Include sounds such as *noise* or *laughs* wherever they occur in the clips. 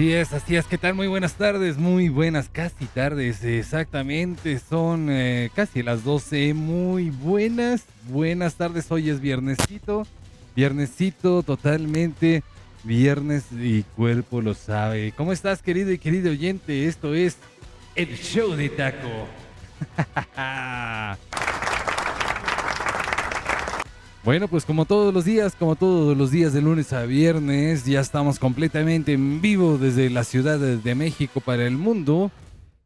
Así es, así es. ¿Qué tal? Muy buenas tardes, muy buenas, casi tardes, exactamente. Son eh, casi las 12. Muy buenas, buenas tardes. Hoy es viernesito, viernesito totalmente, viernes y cuerpo lo sabe. ¿Cómo estás, querido y querido oyente? Esto es el show de taco. *laughs* Bueno, pues como todos los días, como todos los días de lunes a viernes, ya estamos completamente en vivo desde la Ciudad de México para el mundo,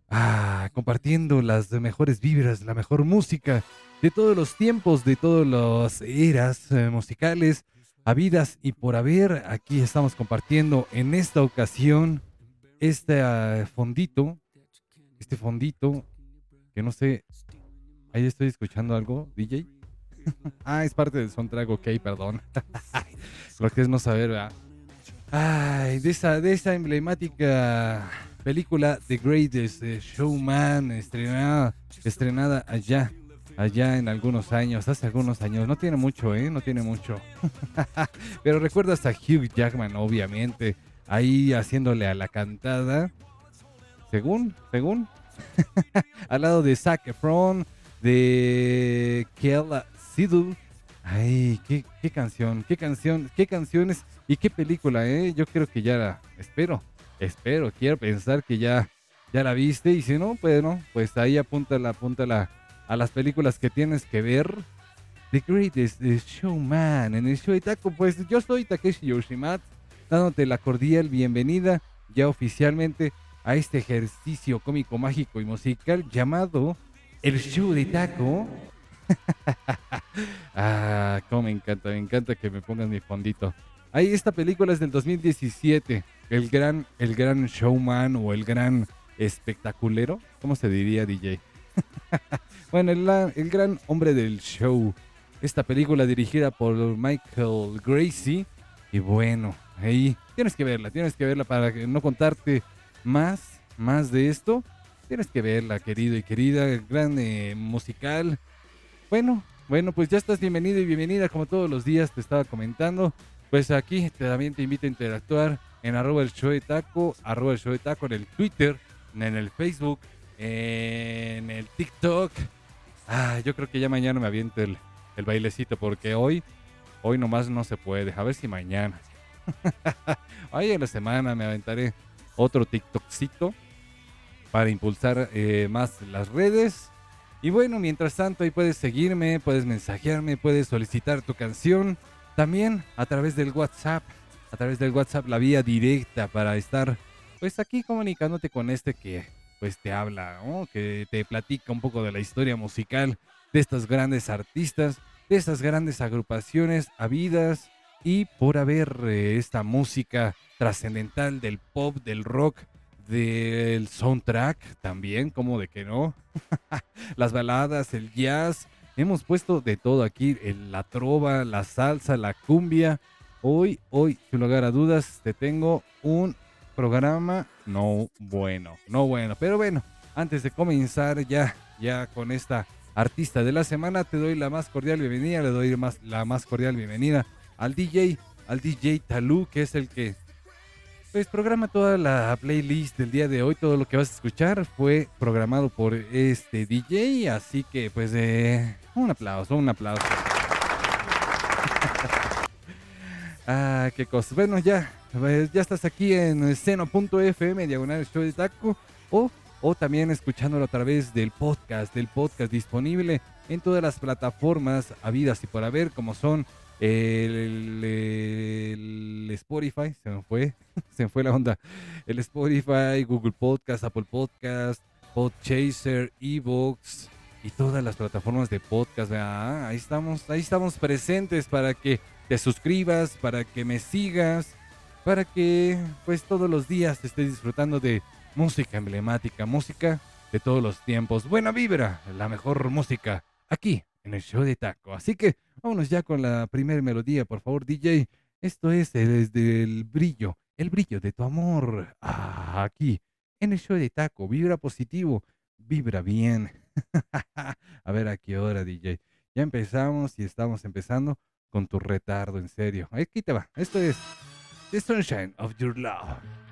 ah, compartiendo las mejores vibras, la mejor música de todos los tiempos, de todas las eras eh, musicales, habidas y por haber. Aquí estamos compartiendo en esta ocasión este ah, fondito, este fondito, que no sé, ahí estoy escuchando algo, DJ. Ah, es parte del soundtrack, ok, perdón. *laughs* Lo que es no saber, ¿verdad? Ay, de esa, de esa emblemática película The Greatest Showman, estrenada, estrenada allá, allá en algunos años, hace algunos años. No tiene mucho, ¿eh? No tiene mucho. *laughs* Pero recuerdas a Hugh Jackman, obviamente, ahí haciéndole a la cantada. Según, según. *laughs* Al lado de Zac Efron, de Kel Sidul. Ay, qué, canción, qué canción, qué canciones y qué película, ¿eh? Yo creo que ya la, espero, espero, quiero pensar que ya, ya la viste y si no, pues no, pues ahí apúntala, apúntala a las películas que tienes que ver. The Greatest Showman en el show de Taco, pues yo soy Takeshi Yoshimat, dándote la cordial bienvenida ya oficialmente a este ejercicio cómico, mágico y musical llamado El Show de Taco *laughs* ah, cómo me encanta, me encanta que me pongan mi fondito. Ahí esta película es del 2017. El gran, el gran showman o el gran espectaculero. ¿Cómo se diría, DJ? *laughs* bueno, el, gran hombre del show. Esta película dirigida por Michael Gracie. Y bueno, ahí tienes que verla, tienes que verla para no contarte más, más de esto. Tienes que verla, querido y querida. Gran eh, musical bueno, bueno, pues ya estás bienvenido y bienvenida como todos los días te estaba comentando. Pues aquí también te invito a interactuar en arroba el show de taco, arroba el show de taco en el Twitter, en el Facebook, en el TikTok. Ah, yo creo que ya mañana me aviento el, el bailecito porque hoy, hoy nomás no se puede. A ver si mañana. *laughs* hoy en la semana me aventaré otro TikTokcito para impulsar eh, más las redes y bueno, mientras tanto ahí puedes seguirme, puedes mensajearme, puedes solicitar tu canción. También a través del WhatsApp, a través del WhatsApp la vía directa para estar pues aquí comunicándote con este que pues te habla, que te platica un poco de la historia musical de estos grandes artistas, de estas grandes agrupaciones habidas y por haber eh, esta música trascendental del pop, del rock, del soundtrack también, como de que no. *laughs* Las baladas, el jazz, hemos puesto de todo aquí, la trova, la salsa, la cumbia. Hoy, hoy, sin lugar a dudas, te tengo un programa no bueno, no bueno, pero bueno, antes de comenzar ya, ya con esta artista de la semana, te doy la más cordial bienvenida, le doy más, la más cordial bienvenida al DJ, al DJ Talú, que es el que pues programa toda la playlist del día de hoy. Todo lo que vas a escuchar fue programado por este DJ. Así que, pues, eh, un aplauso, un aplauso. *laughs* ah, qué cosa. Bueno, ya, pues, ya estás aquí en seno.fm, diagonal show de taco. O, o también escuchándolo a través del podcast, del podcast disponible en todas las plataformas habidas y por haber, como son el, Spotify, se me fue, *laughs* se me fue la onda. El Spotify, Google Podcast, Apple Podcast, Podchaser, Evox y todas las plataformas de podcast. Ahí estamos, ahí estamos presentes para que te suscribas, para que me sigas, para que pues todos los días estés disfrutando de música emblemática, música de todos los tiempos. Buena vibra, la mejor música aquí en el show de taco. Así que vámonos ya con la primera melodía, por favor, DJ. Esto es desde el brillo, el brillo de tu amor. Ah, aquí, en el show de taco. Vibra positivo, vibra bien. *laughs* a ver a qué hora, DJ. Ya empezamos y estamos empezando con tu retardo, en serio. Aquí te va. Esto es The Sunshine of Your Love.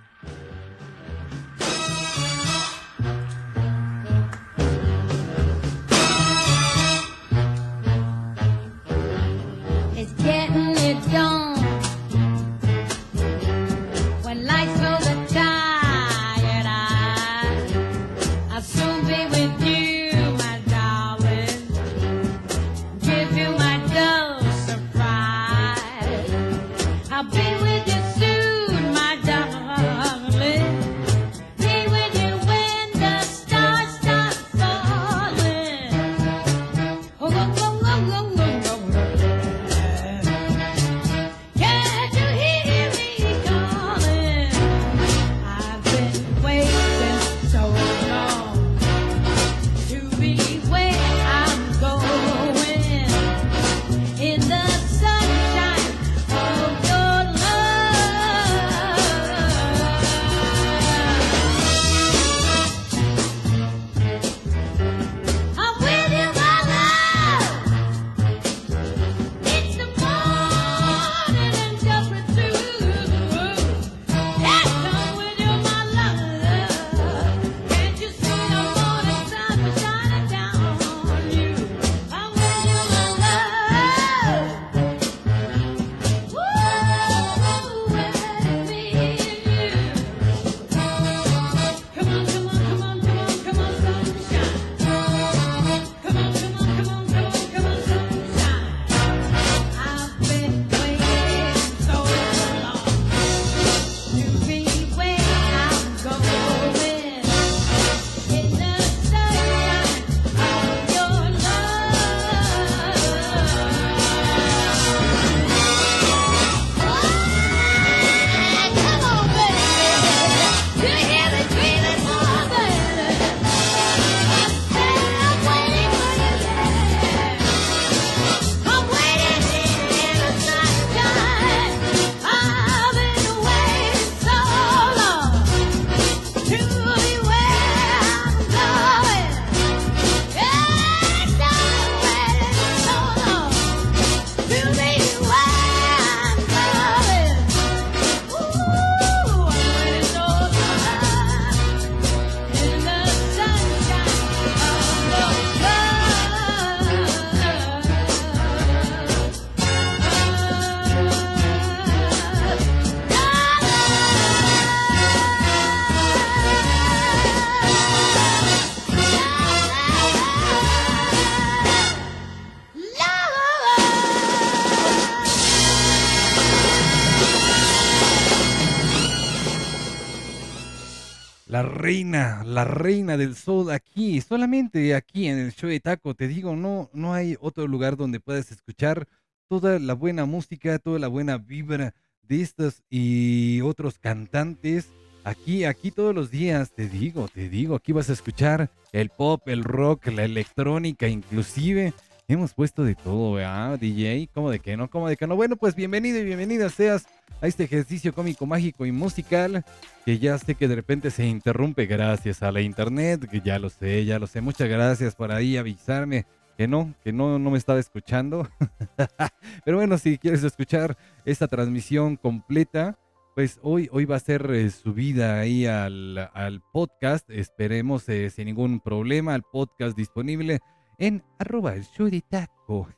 Reina, la reina del sol aquí, solamente aquí en el show de Taco, te digo, no, no hay otro lugar donde puedas escuchar toda la buena música, toda la buena vibra de estos y otros cantantes. Aquí, aquí todos los días, te digo, te digo, aquí vas a escuchar el pop, el rock, la electrónica, inclusive. Hemos puesto de todo, ¿verdad, DJ? ¿Cómo de que no? ¿Cómo de que no? Bueno, pues bienvenido y bienvenida seas a este ejercicio cómico, mágico y musical que ya sé que de repente se interrumpe gracias a la internet, que ya lo sé, ya lo sé. Muchas gracias por ahí avisarme que no, que no, no me estaba escuchando. *laughs* Pero bueno, si quieres escuchar esta transmisión completa, pues hoy, hoy va a ser eh, subida ahí al, al podcast. Esperemos eh, sin ningún problema, al podcast disponible en arroba el show de taco.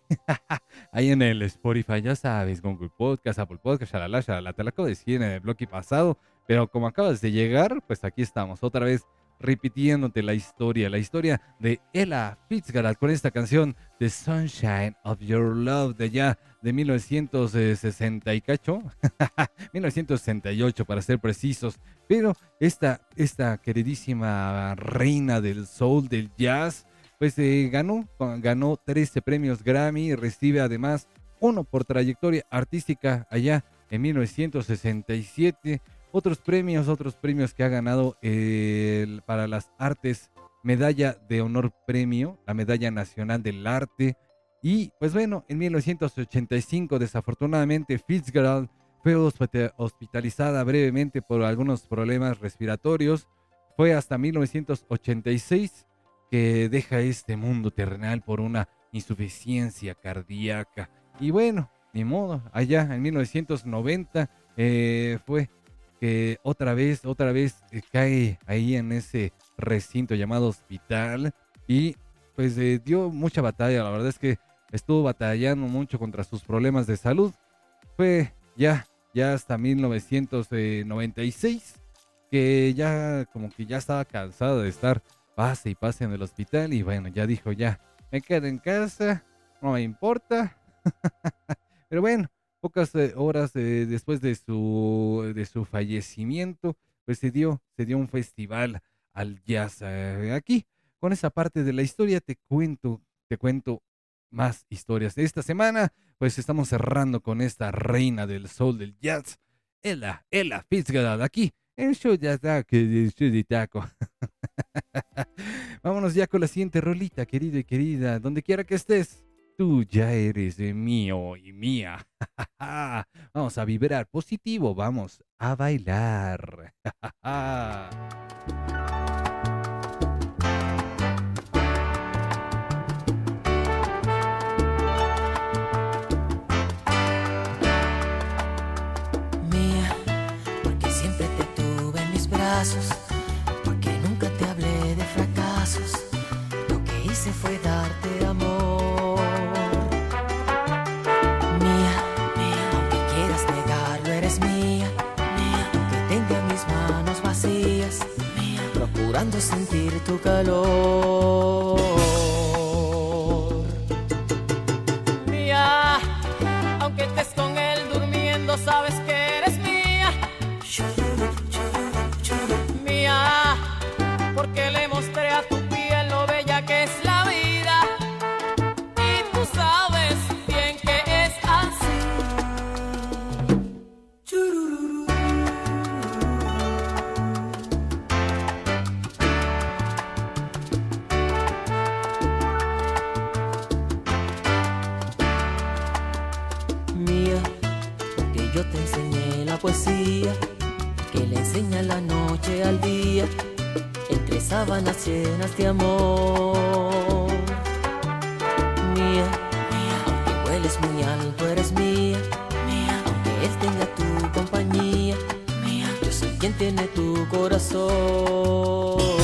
Ahí en el Spotify, ya sabes, Google Podcast, Apple Podcast, shalala, shalala. Te lo acabo de decir en el bloque pasado, pero como acabas de llegar, pues aquí estamos otra vez repitiéndote la historia, la historia de Ella Fitzgerald con esta canción The Sunshine of Your Love de ya de 1960 y cacho, *laughs* 1968 para ser precisos, pero esta, esta queridísima reina del soul, del jazz, pues eh, ganó, ganó 13 premios Grammy recibe además uno por trayectoria artística allá en 1967. Otros premios, otros premios que ha ganado para las artes, medalla de honor premio, la medalla nacional del arte. Y pues bueno, en 1985 desafortunadamente Fitzgerald fue hospitalizada brevemente por algunos problemas respiratorios. Fue hasta 1986 que deja este mundo terrenal por una insuficiencia cardíaca. Y bueno, ni modo, allá en 1990 eh, fue que otra vez, otra vez eh, cae ahí en ese recinto llamado hospital y pues eh, dio mucha batalla, la verdad es que estuvo batallando mucho contra sus problemas de salud. Fue ya, ya hasta 1996 que ya como que ya estaba cansado de estar pase y pase en el hospital y bueno, ya dijo ya, me quedo en casa, no me importa. *laughs* Pero bueno, pocas eh, horas después de su, de su fallecimiento, pues se dio, se dio un festival al jazz eh, aquí. Con esa parte de la historia te cuento, te cuento más historias. Esta semana, pues estamos cerrando con esta reina del soul del jazz, Ella, Ella Fitzgerald, aquí en Show de de Taco. Vámonos ya con la siguiente rolita, querido y querida, donde quiera que estés. Tú ya eres mío y mía. *laughs* vamos a vibrar positivo, vamos a bailar. *laughs* porque nunca te hablé de fracasos. Lo que hice fue darte amor. Mía, mía, aunque quieras negarlo, eres mía. Mía, aunque tenga mis manos vacías. Mía, procurando sentir tu calor. Poesía que le enseña la noche al día, entre sábanas llenas de amor. Mía, mía, aunque hueles muy alto, eres mía, mía, aunque él tenga tu compañía, mía, yo soy quien tiene tu corazón.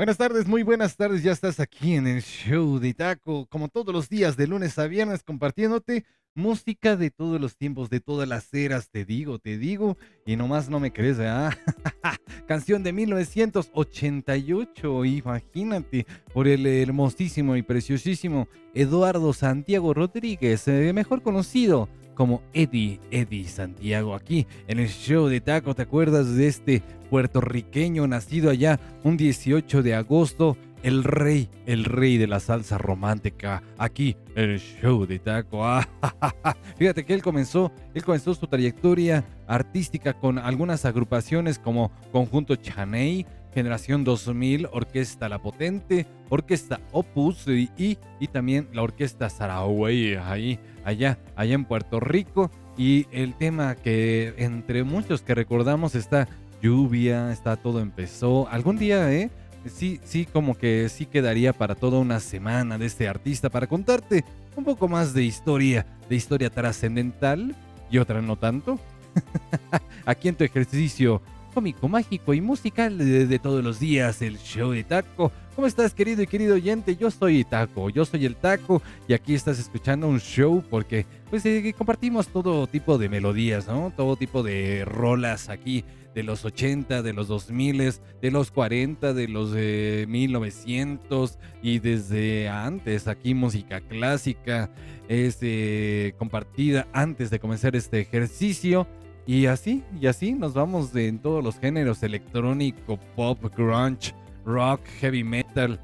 Buenas tardes, muy buenas tardes. Ya estás aquí en el show de Taco, como todos los días, de lunes a viernes, compartiéndote música de todos los tiempos, de todas las eras. Te digo, te digo, y nomás no me crees, ¿ah? *laughs* Canción de 1988, imagínate, por el hermosísimo y preciosísimo Eduardo Santiago Rodríguez, eh, mejor conocido como Eddie, Eddie Santiago, aquí en el show de Taco. ¿Te acuerdas de este puertorriqueño nacido allá un 18 de agosto? El rey, el rey de la salsa romántica, aquí en el show de Taco. *laughs* Fíjate que él comenzó, él comenzó su trayectoria artística con algunas agrupaciones como Conjunto Chaney, Generación 2000, Orquesta La Potente, Orquesta Opus y, y, también la Orquesta Saraway, ahí, allá, allá en Puerto Rico. Y el tema que entre muchos que recordamos está lluvia, está todo empezó. Algún día, ¿eh? Sí, sí, como que sí quedaría para toda una semana de este artista para contarte un poco más de historia, de historia trascendental y otra no tanto. *laughs* Aquí en tu ejercicio cómico, mágico y musical de, todos los días, el show de Taco. ¿Cómo estás, querido y querido oyente? Yo soy Taco, yo soy el Taco y aquí estás escuchando un show porque pues eh, compartimos todo tipo de melodías, ¿no? Todo tipo de rolas aquí de los 80, de los 2000, de los 40, de los 1900 y desde antes aquí música clásica es este, compartida antes de comenzar este ejercicio. Y así, y así nos vamos de, en todos los géneros, electrónico, pop, grunge, rock, heavy metal.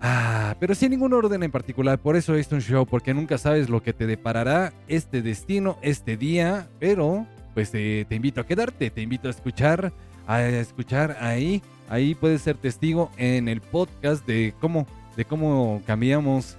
Ah, pero sin ningún orden en particular, por eso es un show, porque nunca sabes lo que te deparará este destino, este día, pero pues te invito a quedarte, te invito a escuchar, a escuchar ahí, ahí puedes ser testigo en el podcast de cómo, de cómo cambiamos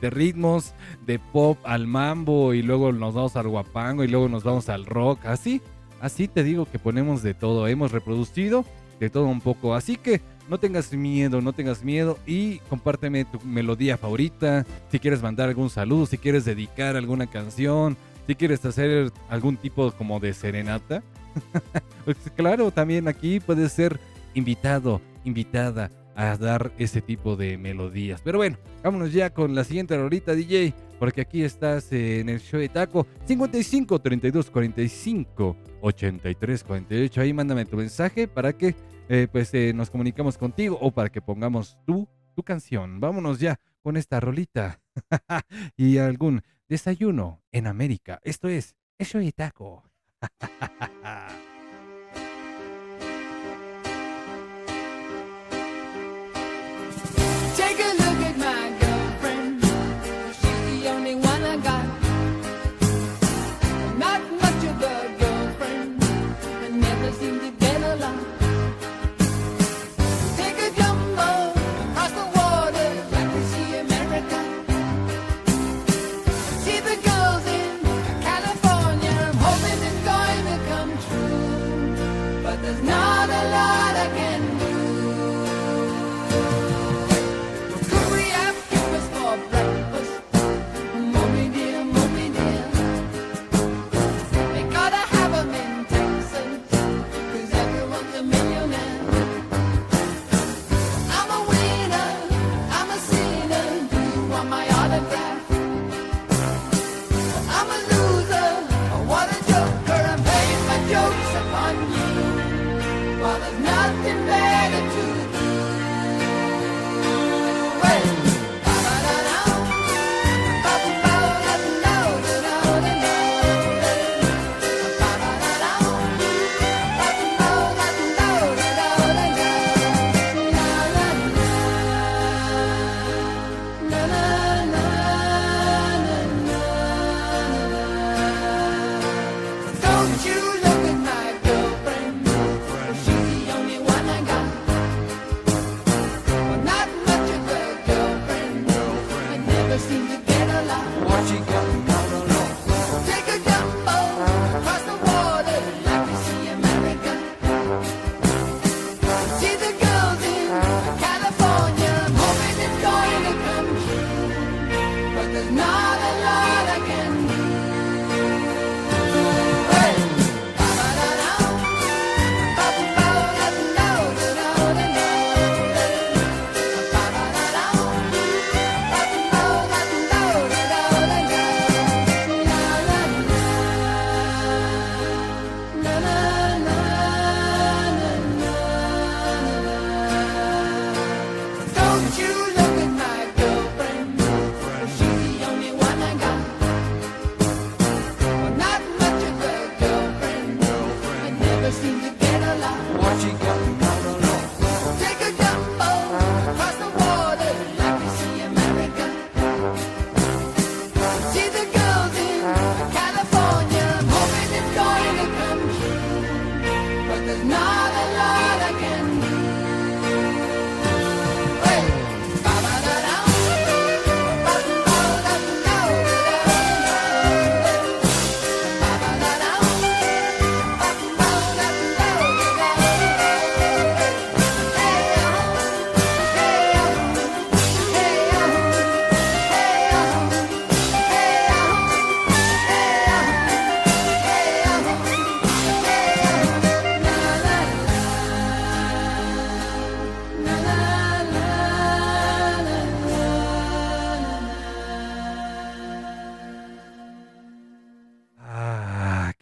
de ritmos, de pop al mambo y luego nos vamos al guapango y luego nos vamos al rock, así, así te digo que ponemos de todo, hemos reproducido de todo un poco, así que no tengas miedo, no tengas miedo y compárteme tu melodía favorita, si quieres mandar algún saludo, si quieres dedicar alguna canción, si quieres hacer algún tipo como de serenata, *laughs* pues claro, también aquí puedes ser invitado, invitada a dar ese tipo de melodías. Pero bueno, vámonos ya con la siguiente rolita DJ, porque aquí estás en el show de Taco 55 32 45 83 48. Ahí mándame tu mensaje para que eh, pues eh, nos comunicamos contigo o para que pongamos tu, tu canción. Vámonos ya con esta rolita *laughs* y algún desayuno en América. Esto es el show de Taco. *laughs*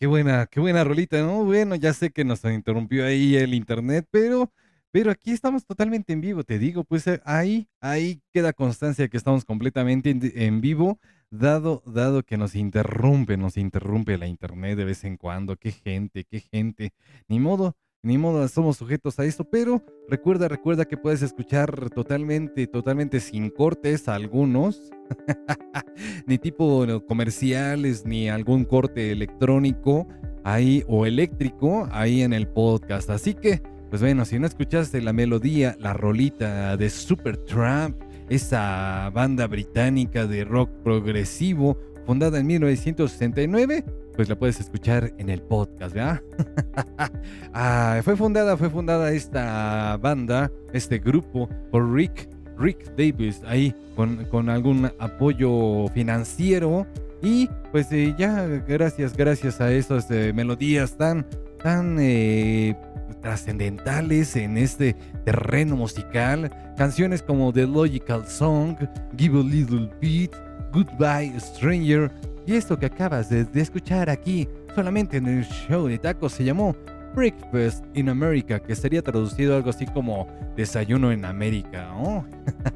qué buena rolita, ¿no? Bueno, ya sé que nos interrumpió ahí el internet, pero, pero aquí estamos totalmente en vivo, te digo, pues eh, ahí, ahí queda constancia que estamos completamente en, vivo, dado, dado que nos interrumpe, nos interrumpe la internet de vez en cuando, qué gente, qué gente, ni modo. Ni modo, somos sujetos a esto, pero recuerda, recuerda que puedes escuchar totalmente, totalmente sin cortes algunos, *laughs* ni tipo comerciales, ni algún corte electrónico ahí o eléctrico ahí en el podcast. Así que, pues bueno, si no escuchaste la melodía, la rolita de Supertramp, esa banda británica de rock progresivo fundada en 1969, pues la puedes escuchar en el podcast, ¿verdad? *laughs* Ah, fue fundada, fue fundada esta banda, este grupo por Rick, Rick Davis, ahí con, con algún apoyo financiero y pues eh, ya gracias, gracias a esas eh, melodías tan, tan eh, trascendentales en este terreno musical, canciones como The Logical Song, Give a Little Beat, Goodbye Stranger y esto que acabas de, escuchar aquí solamente en el show de tacos se llamó Breakfast in America, que sería traducido algo así como desayuno en América.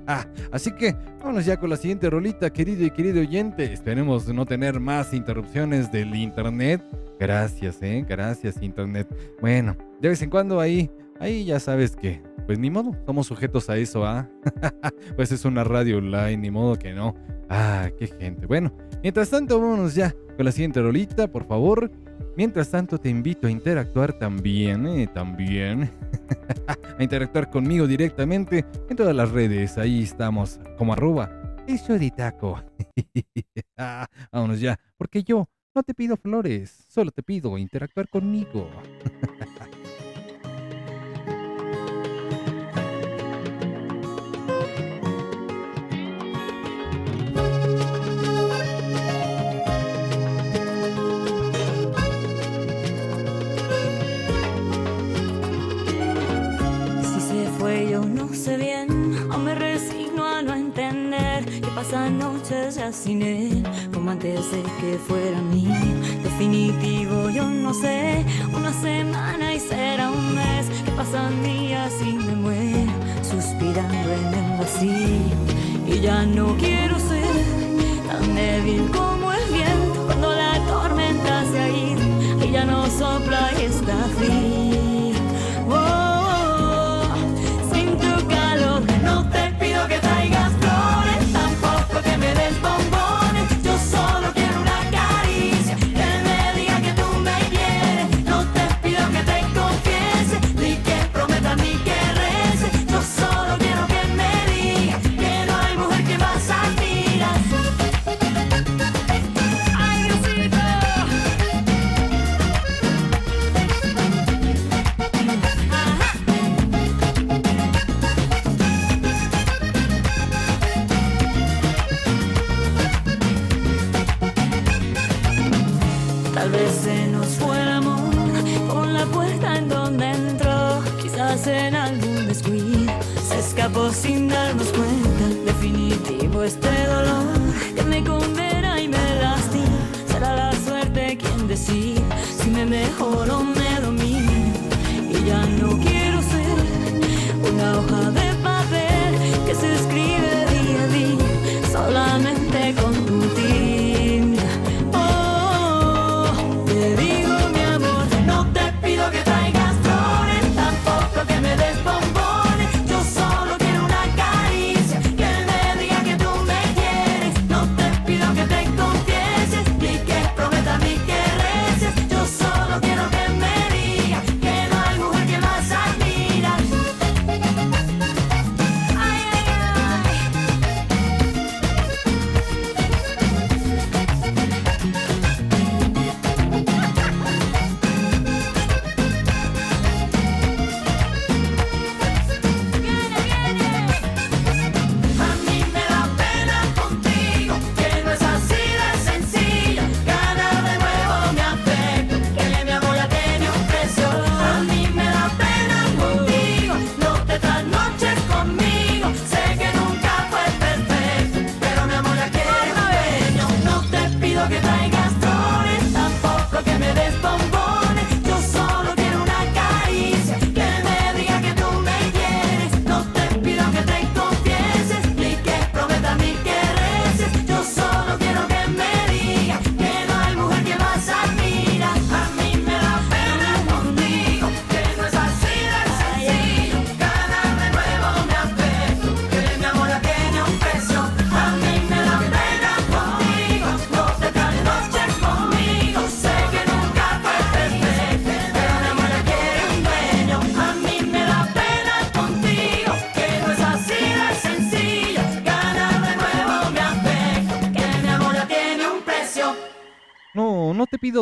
*laughs* así que vámonos ya con la siguiente rolita, querido y querido oyente. Esperemos no tener más interrupciones del internet. Gracias, eh, gracias internet. Bueno, de vez en cuando ahí, ahí ya sabes que, pues ni modo, somos sujetos a eso, ¿ah? *laughs* pues es una radio online, ni modo que no. Ah, qué gente. Bueno, mientras tanto, vámonos ya con la siguiente rolita, por favor. Mientras tanto, te invito a interactuar también, eh, también, *laughs* a interactuar conmigo directamente en todas las redes. Ahí estamos, como arroba, eso de taco. Vámonos ya, porque yo no te pido flores, solo te pido interactuar conmigo. *laughs* pasan noches ya sin él, como antes de que fuera mío. Definitivo, yo no sé, una semana y será un mes, que pasan días y me muero, suspirando en el vacío. Y ya no quiero ser tan débil como el viento, cuando la tormenta se ha ido y ya no sopla y está frío. Sin darnos cuenta. Definitivo este dolor que me condena y me lastima. Será la suerte quien decide si me mejoro o me domina.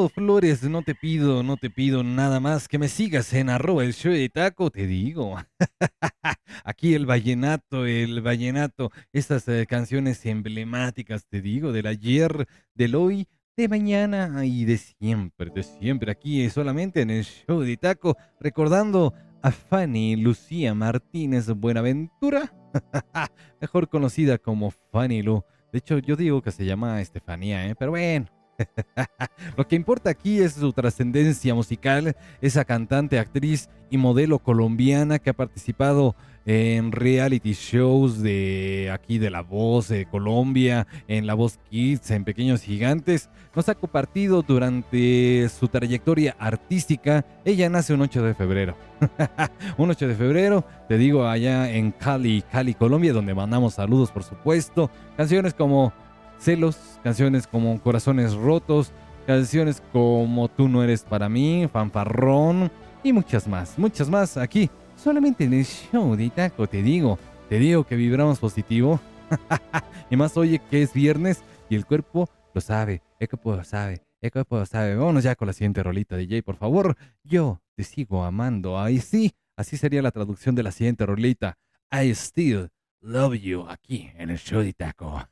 Flores, no te pido, no te pido nada más que me sigas en arroba el show de taco, te digo. *laughs* Aquí el vallenato, el vallenato, estas eh, canciones emblemáticas, te digo, del ayer, del hoy, de mañana y de siempre, de siempre, aquí solamente en el show de taco, recordando a Fanny Lucía Martínez Buenaventura, *laughs* mejor conocida como Fanny Lu. De hecho, yo digo que se llama Estefanía, ¿eh? pero bueno. *laughs* Lo que importa aquí es su trascendencia musical, esa cantante, actriz y modelo colombiana que ha participado en reality shows de aquí de La Voz de Colombia, en La Voz Kids, en Pequeños Gigantes. Nos ha compartido durante su trayectoria artística. Ella nace un 8 de febrero. *laughs* un 8 de febrero, te digo, allá en Cali, Cali, Colombia, donde mandamos saludos, por supuesto. Canciones como Celos, canciones como Corazones Rotos, canciones como Tú no eres para mí, Fanfarrón y muchas más, muchas más aquí, solamente en el show de Taco, te digo, te digo que vibramos positivo. *laughs* y más oye que es viernes y el cuerpo lo sabe, el cuerpo lo sabe, el cuerpo lo sabe. Vámonos ya con la siguiente rolita, DJ, por favor. Yo te sigo amando. Ahí sí, así sería la traducción de la siguiente rolita. I still love you aquí en el show de Taco.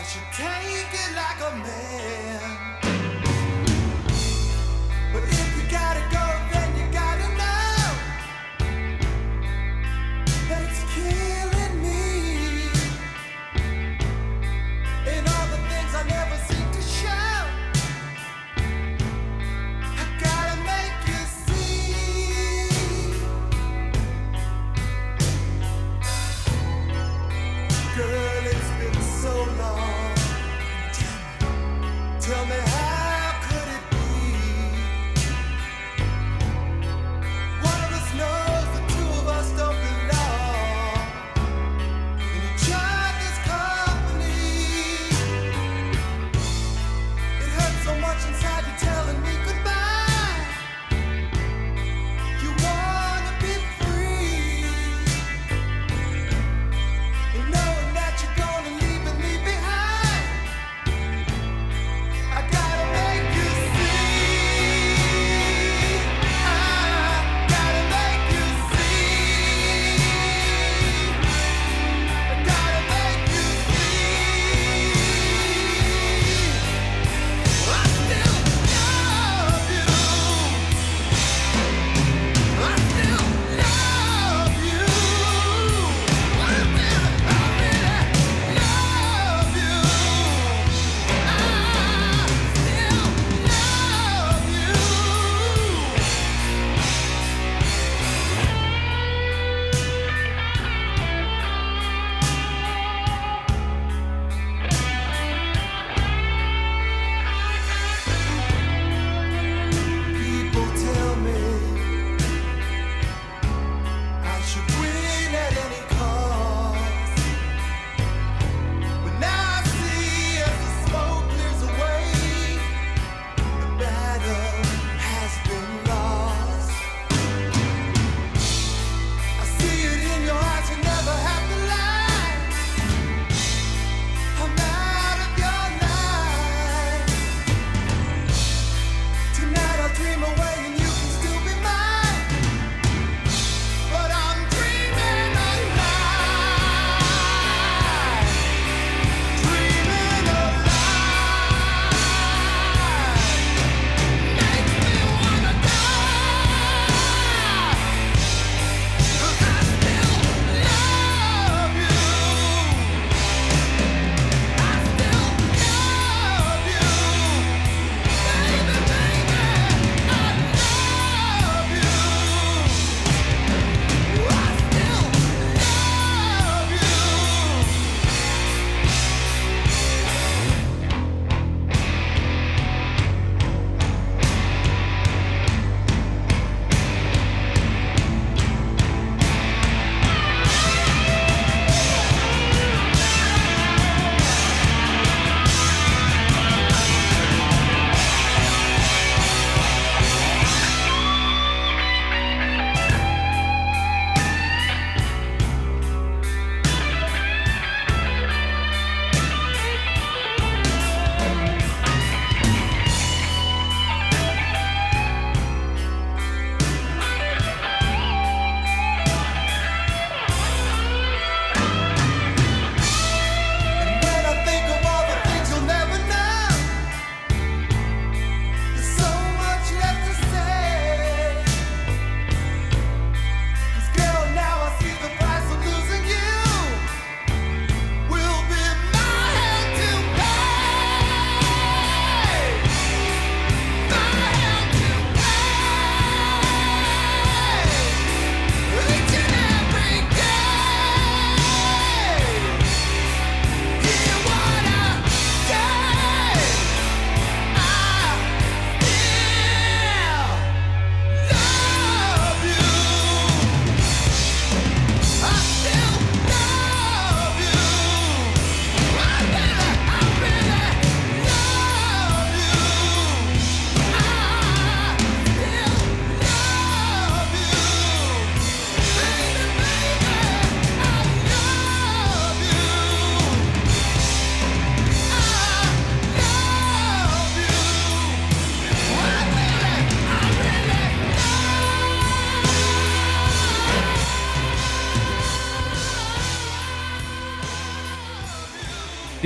I should take it like a man.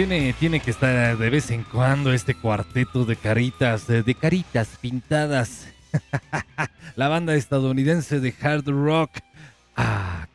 Tiene, tiene que estar de vez en cuando este cuarteto de caritas, de caritas pintadas. *laughs* La banda estadounidense de hard rock,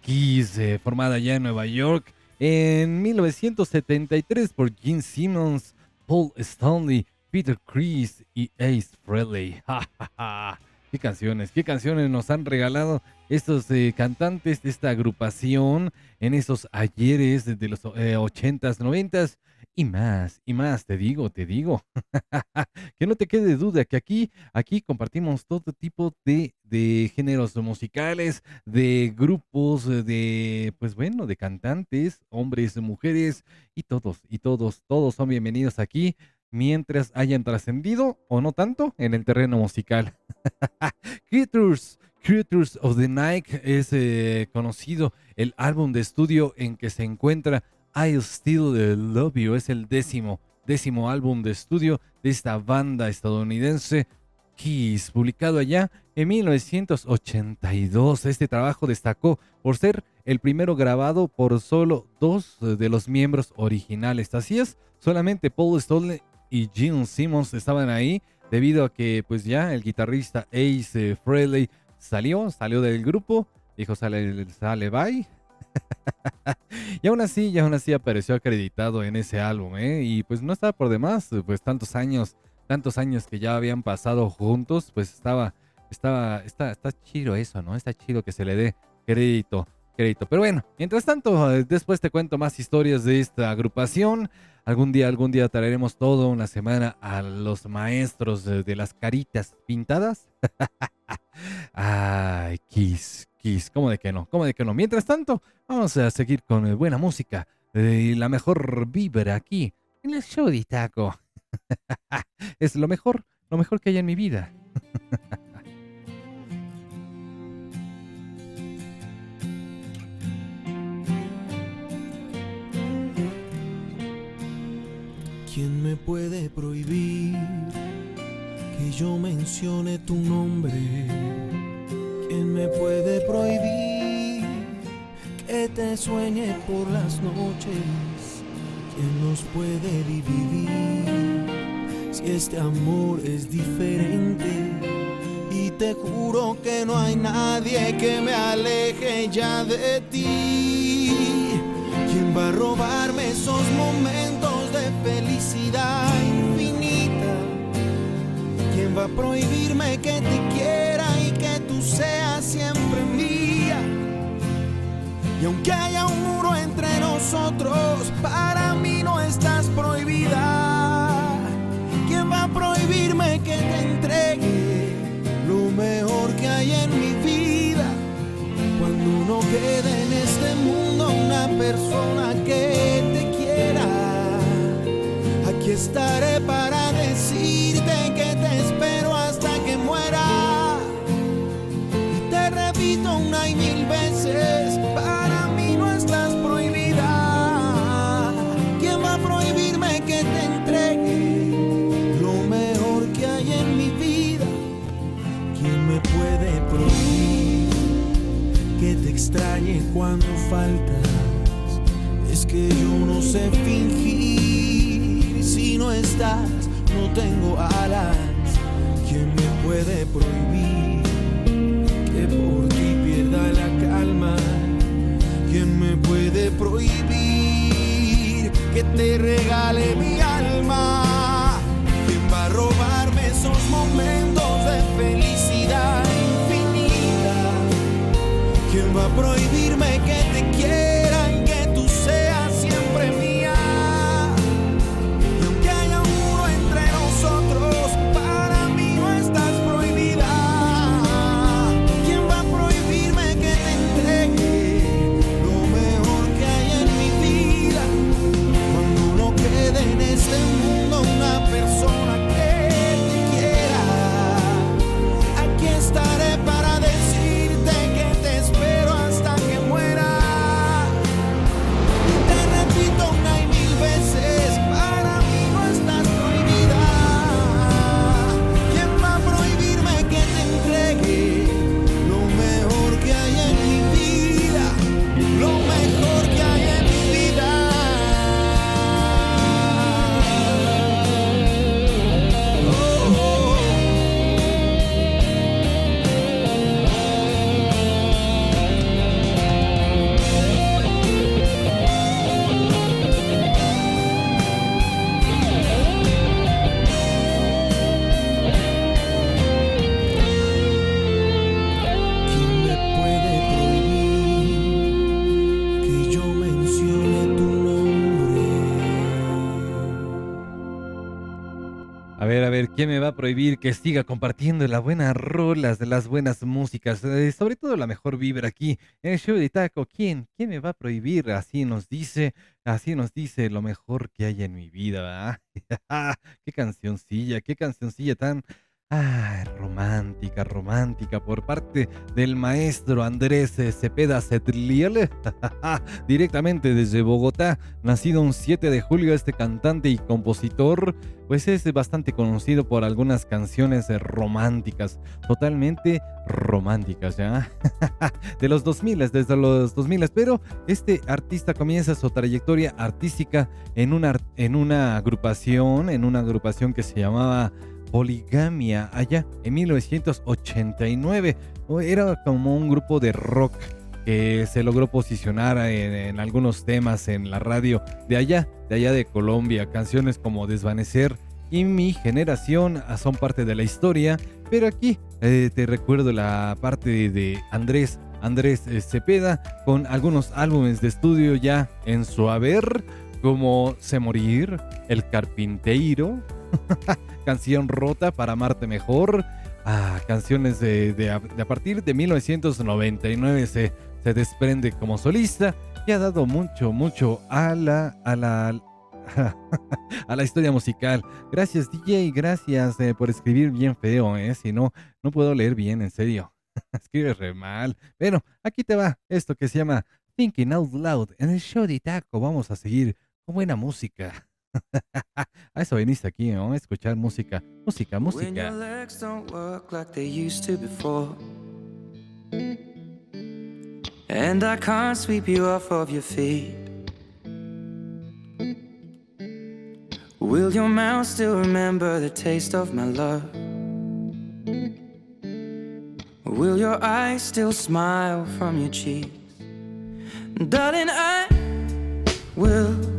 eh, formada ya en Nueva York en 1973 por Gene Simmons, Paul Stanley, Peter Chris y Ace Frehley. *laughs* qué canciones, qué canciones nos han regalado estos eh, cantantes de esta agrupación en esos ayeres de los eh, 80s, 90s y más, y más, te digo, te digo. *laughs* que no te quede duda que aquí, aquí compartimos todo tipo de, de géneros musicales, de grupos, de, pues bueno, de cantantes, hombres, mujeres, y todos, y todos, todos son bienvenidos aquí mientras hayan trascendido o no tanto en el terreno musical. *laughs* Creatures, Creatures of the Night es eh, conocido el álbum de estudio en que se encuentra I Still Love You. Es el décimo, décimo álbum de estudio de esta banda estadounidense Kiss, publicado allá en 1982. Este trabajo destacó por ser el primero grabado por solo dos de los miembros originales. Así es, solamente Paul Stanley y Gene Simmons estaban ahí debido a que pues ya el guitarrista Ace Frehley salió, salió del grupo, dijo sale, sale bye. *laughs* y aún así, y aún así apareció acreditado en ese álbum, ¿eh? Y pues no estaba por demás, pues tantos años, tantos años que ya habían pasado juntos, pues estaba, estaba, está, está chido eso, ¿no? Está chido que se le dé crédito, crédito. Pero bueno, mientras tanto, después te cuento más historias de esta agrupación. Algún día, algún día traeremos toda una semana a los maestros de, de las caritas pintadas. *laughs* Ay, Kiss, ¿cómo de que no? ¿Cómo de que no? Mientras tanto, vamos a seguir con buena música y la mejor vibra aquí en el show de Taco. *laughs* es lo mejor, lo mejor que hay en mi vida. ¿Quién me puede prohibir que yo mencione tu nombre? ¿Quién me puede prohibir que te sueñe por las noches? ¿Quién nos puede dividir si este amor es diferente? Y te juro que no hay nadie que me aleje ya de ti. ¿Quién va a robarme esos momentos de felicidad infinita? ¿Quién va a prohibirme que te quiera seas siempre mía? Y aunque haya un muro entre nosotros, para mí no estás prohibida. ¿Quién va a prohibirme que te entregue lo mejor que hay en mi vida? Cuando no quede en este mundo una persona que te quiera, aquí estaré para tengo alas. ¿Quién me puede prohibir prohibir que siga compartiendo las buenas rolas, las buenas músicas, eh, sobre todo la mejor vibra aquí en el show de Taco? ¿Quién? ¿Quién me va a prohibir? Así nos dice, así nos dice lo mejor que hay en mi vida, ¿verdad? *laughs* qué cancioncilla, qué cancioncilla tan Ah, romántica, romántica por parte del maestro Andrés Cepeda Cetriel, *laughs* directamente desde Bogotá, nacido un 7 de julio, este cantante y compositor, pues es bastante conocido por algunas canciones románticas, totalmente románticas, ¿ya? *laughs* de los 2000, desde los 2000, pero este artista comienza su trayectoria artística en una, en una agrupación, en una agrupación que se llamaba Poligamia allá en 1989. Era como un grupo de rock que se logró posicionar en, algunos temas en la radio de allá, de allá de Colombia. Canciones como Desvanecer y Mi Generación ah, son parte de la historia, pero aquí eh, te recuerdo la parte de Andrés. Andrés eh, Cepeda con algunos álbumes de estudio ya en su haber, como Se Morir, El Carpinteiro, *laughs* Canción Rota para Amarte Mejor. Ah, canciones de, a, partir de 1999 se, se desprende como solista y ha dado mucho, mucho a la, a la, *laughs* a la historia musical. Gracias DJ, gracias eh, por escribir bien feo, eh. Si no, no puedo leer bien, en serio. *laughs* Escribe re mal. Pero aquí te va esto que se llama Thinking Out Loud. En el show de Taco vamos a seguir con buena música. *laughs* A eso viniste aquí, ¿no? A escuchar música, música, música. And I can't sweep you off of your feet. Will your mouth still remember the taste of my love? Will your eyes still smile from your cheeks? Darling, I will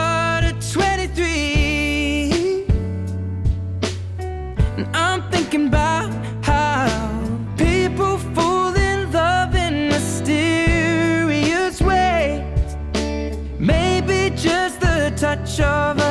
touch of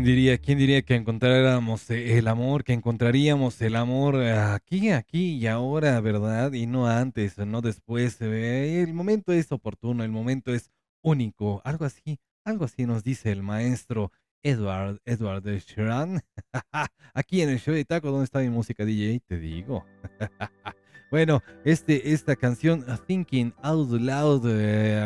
¿Quién diría, quién diría que encontráramos eh, el amor, que encontraríamos el amor eh, aquí, aquí y ahora, ¿verdad? Y no antes, no después. eh, El momento es oportuno, el momento es único, algo así, algo así nos dice el maestro Edward, Edward Sheeran. *laughs* Aquí en el show de Taco, ¿dónde está mi música DJ? Te digo. *laughs* Bueno, este, esta canción Thinking Out Loud,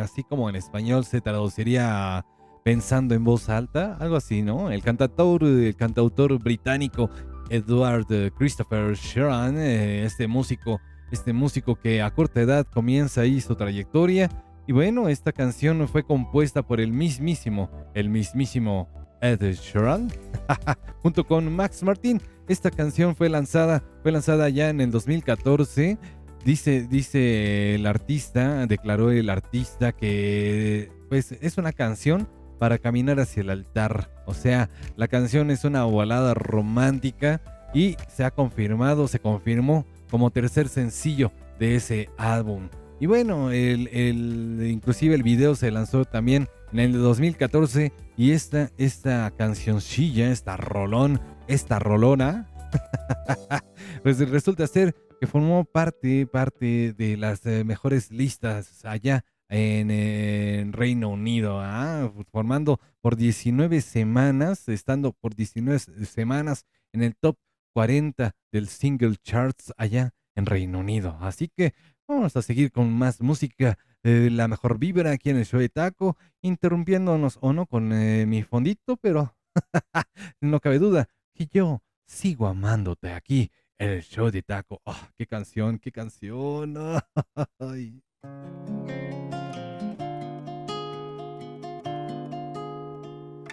así como en español se traduciría a pensando en voz alta, algo así, ¿no? El cantautor, el cantautor británico Edward eh, Christopher Sheeran, eh, este músico, este músico que a corta edad comienza ahí su trayectoria. Y bueno, esta canción fue compuesta por el mismísimo, el mismísimo Ed Sheeran, *laughs* junto con Max Martin. Esta canción fue lanzada, fue lanzada ya en el 2014. Dice, dice el artista, declaró el artista que pues es una canción para caminar hacia el altar. O sea, la canción es una balada romántica y se ha confirmado, se confirmó como tercer sencillo de ese álbum. Y bueno, el, el- inclusive el video se lanzó también en el 2014 y esta, esta cancioncilla, esta rolón, esta rolona, *laughs* pues resulta ser que formó parte, parte de las eh, mejores listas allá en, eh, en Reino Unido, ¿ah? formando por 19 semanas, estando por 19 semanas en el top 40 del single charts allá en Reino Unido. Así que vamos a seguir con más música de la mejor vibra aquí en el show de Taco, interrumpiéndonos o no con eh, mi fondito, pero *laughs* no cabe duda que yo sigo amándote aquí en el show de Taco. Ah, ¡Qué canción, qué canción! *laughs*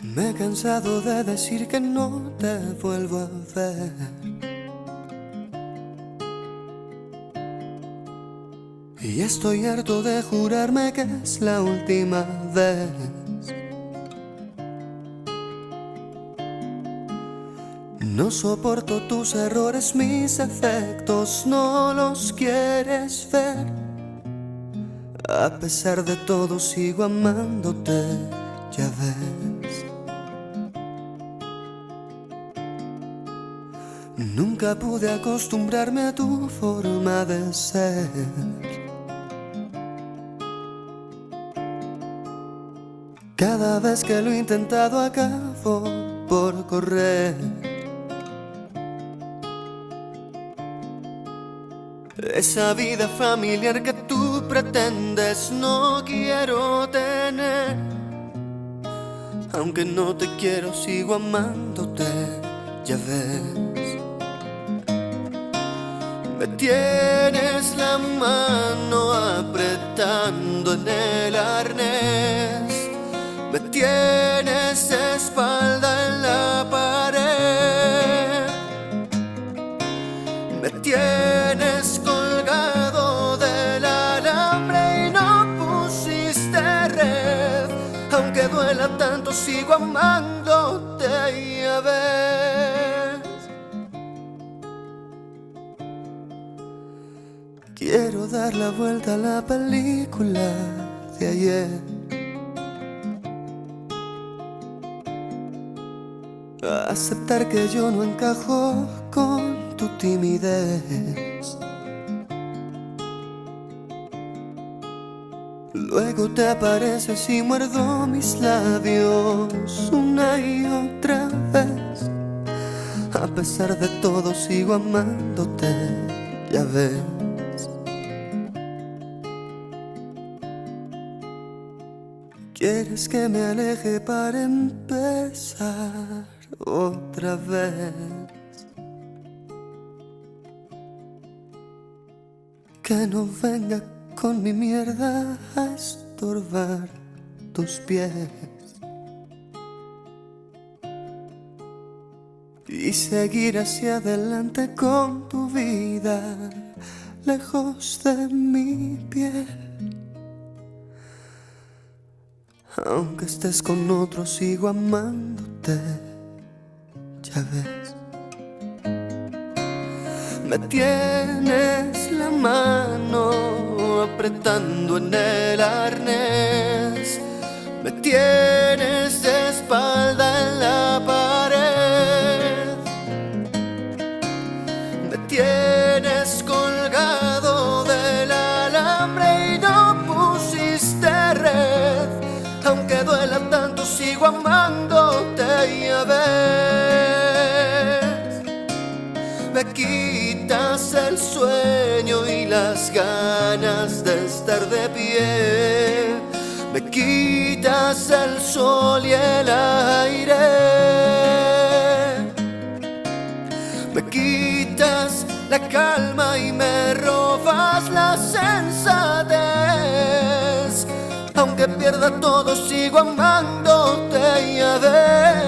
Me he cansado de decir que no te vuelvo a ver. Y estoy harto de jurarme que es la última vez. No soporto tus errores, mis efectos, no los quieres ver. A pesar de todo sigo amándote, ya ves. Nunca pude acostumbrarme a tu forma de ser. Cada vez que lo he intentado acabo por correr. Esa vida familiar que tú pretendes no quiero tener. Aunque no te quiero, sigo amándote, ya ves. Me tienes la mano apretando en el arnés. Me tienes espalda en la pared. Me tienes colgado del alambre y no pusiste red. Aunque duela tanto, sigo amándote y a ves. Quiero dar la vuelta a la película de ayer. Aceptar que yo no encajo con tu timidez. Luego te apareces y muerdo mis labios una y otra vez. A pesar de todo sigo amándote, ya ves. Quieres que me aleje para empezar otra vez. Que no venga con mi mierda a estorbar tus pies. Y seguir hacia adelante con tu vida lejos de mi piel. Aunque estés con otro, sigo amándote, ya ves. Me tienes la mano apretando en el arnés. Me tienes Me quitas el sol y el aire. Me quitas la calma y me robas la sensatez. Aunque pierda todo, sigo amándote ya ves. Ah,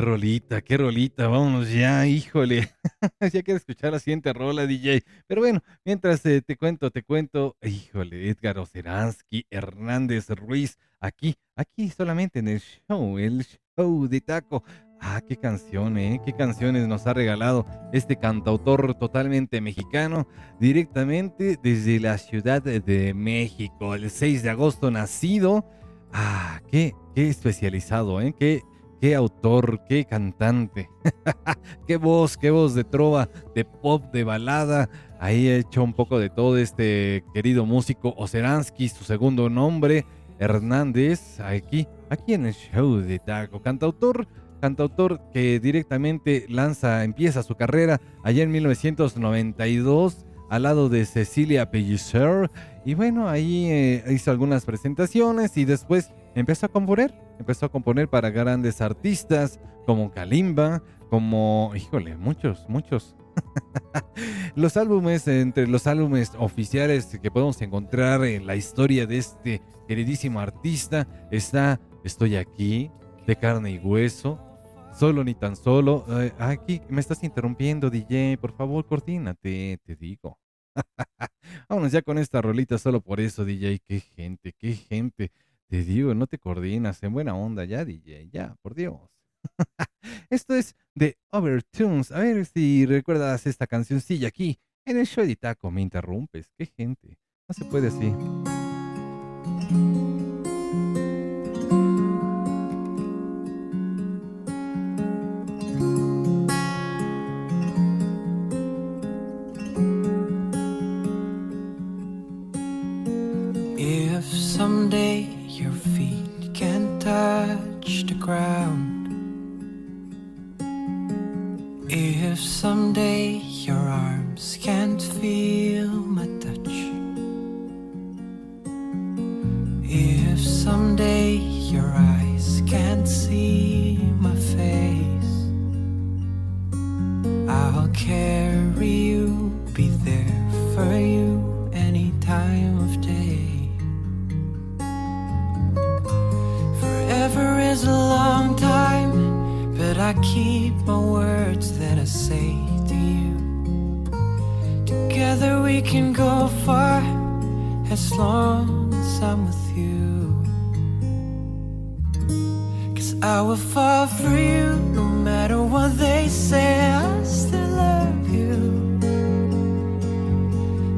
rolita, qué rolita. Vámonos ya, híjole. *laughs* ya quiero escuchar la siguiente rola, DJ. Pero bueno, mientras eh, te cuento, te cuento, híjole, Edgar Oceransky, Hernández Ruiz, aquí, aquí solamente en el show, el show de taco. Ah, qué canción, ¿eh? Qué canciones nos ha regalado este cantautor totalmente mexicano, directamente desde la Ciudad de México, el 6 de agosto nacido. Ah, qué, qué especializado, ¿eh? Qué, qué autor, qué cantante. *laughs* qué voz, qué voz de trova, de pop, de balada. Ahí he hecho un poco de todo este querido músico Oceransky, su segundo nombre, Hernández, aquí, aquí en el show de Taco. Cantautor, cantautor que directamente lanza, empieza su carrera allá en 1992 al lado de Cecilia Pellicer. Y bueno, ahí eh, hizo algunas presentaciones y después empezó a componer. Empezó a componer para grandes artistas como Kalimba, como, híjole, muchos, muchos. *laughs* los álbumes, entre los álbumes oficiales que podemos encontrar en la historia de este queridísimo artista, está Estoy aquí, de carne y hueso, solo ni tan solo. Eh, aquí me estás interrumpiendo, DJ, por favor, coordínate, te digo. *laughs* Vámonos ya con esta rolita solo por eso, DJ. Qué gente, qué gente. Te digo, no te coordinas. En buena onda ya, DJ. Ya, por Dios. *laughs* Esto es de Overtunes. A ver si recuerdas esta cancioncilla aquí. En el show de taco me interrumpes. Qué gente. No se puede así. Touch the ground, if someday your arms can't feel my touch, if someday your eyes can't see my face, I'll carry you, be there for you is a long time, but I keep my words that I say to you. Together we can go far as long as I'm with you. Cause I will fall for you no matter what they say, I still love you.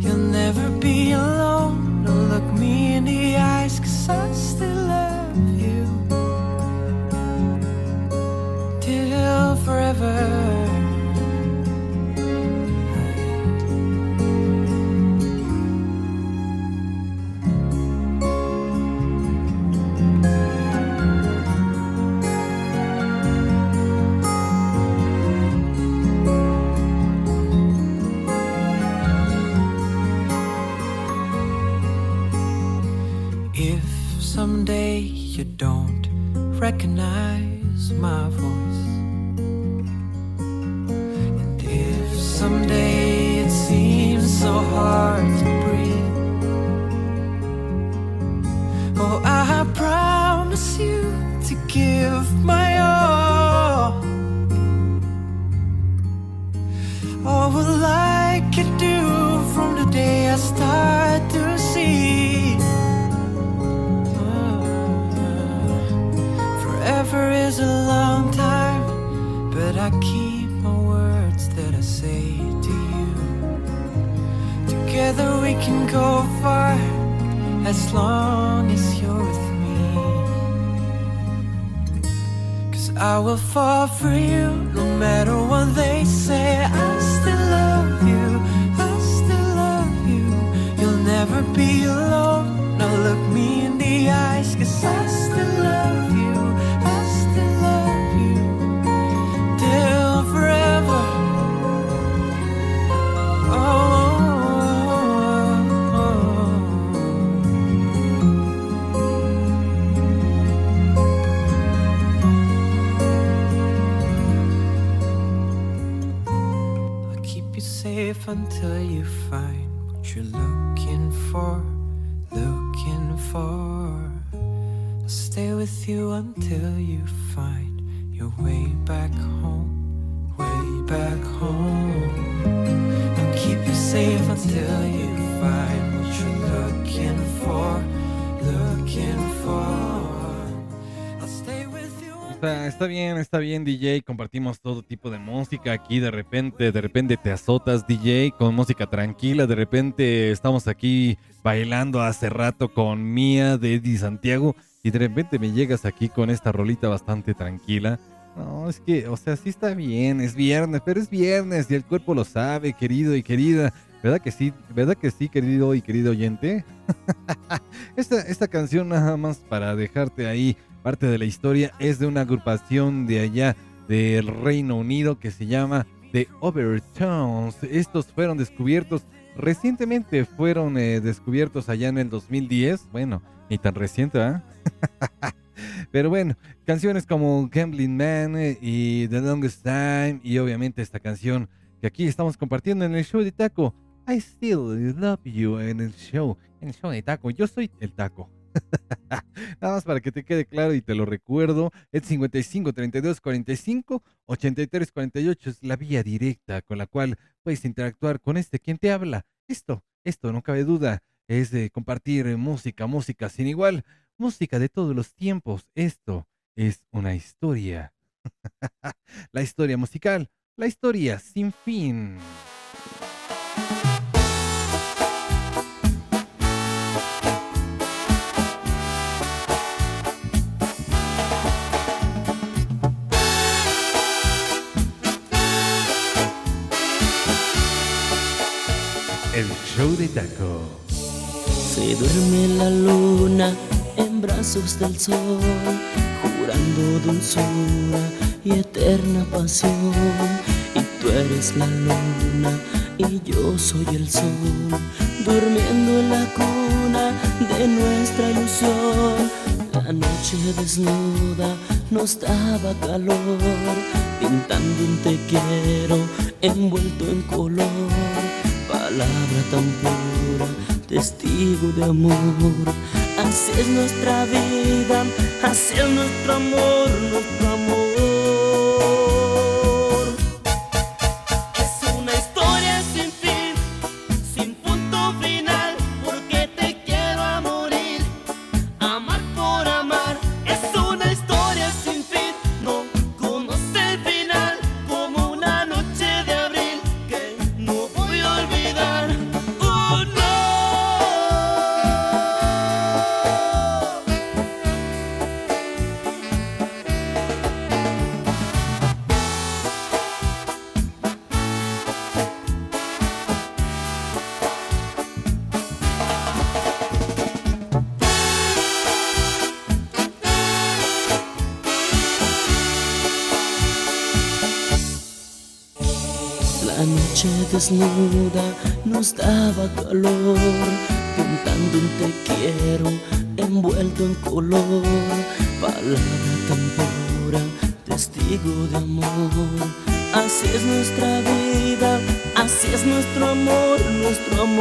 You'll never be alone. Don't look me in the eyes, cause I still love you. Forever. If someday you don't recognize my voice, someday it seems so hard can go far as long as you're with me. Cause I will fall for you no matter what they say. I still love you, I still love you. You'll never be alone. Now look me in the eyes, safe until you find what you're looking for, looking for. I'll stay with you until you Está, está bien, está bien, DJ. Compartimos todo tipo de música aquí. De repente, de repente te azotas, DJ, con música tranquila. De repente estamos aquí bailando hace rato con Mía de Eddie Santiago. Y de repente me llegas aquí con esta rolita bastante tranquila. No, es que, o sea, sí está bien, es viernes, pero es viernes y el cuerpo lo sabe, querido y querida. ¿Verdad que sí? ¿Verdad que sí, querido y querido oyente? *laughs* esta, esta canción nada más para dejarte ahí parte de la historia es de una agrupación de allá del Reino Unido que se llama The Overtones. Estos fueron descubiertos recientemente, fueron eh, descubiertos allá en el 2010. Bueno, ni tan reciente, ¿ah? *laughs* Pero bueno, canciones como Gambling Man eh, y The Longest Time y obviamente esta canción que aquí estamos compartiendo en el show de Taco. I still love you en el show, en el show de Taco. Yo soy el Taco. *laughs* Nada más para que te quede claro y te lo recuerdo, el 55 32 45 83 48 es la vía directa con la cual puedes interactuar con este quien te habla. Esto, esto no cabe duda, es de compartir música, música sin igual, música de todos los tiempos. Esto es una historia. *laughs* la historia musical, la historia sin fin. Se duerme la luna en brazos del sol, jurando dulzura y eterna pasión. Y tú eres la luna y yo soy el sol, durmiendo en la cuna de nuestra ilusión. La noche desnuda nos daba calor, pintando un te quiero envuelto en color palabra tan pura, testigo de amor. Así es nuestra vida, así es nuestro amor, nuestro amor. Desnuda nos daba calor, pintando un te quiero envuelto en color, palabra tan pura, testigo de amor. Así es nuestra vida, así es nuestro amor, nuestro amor.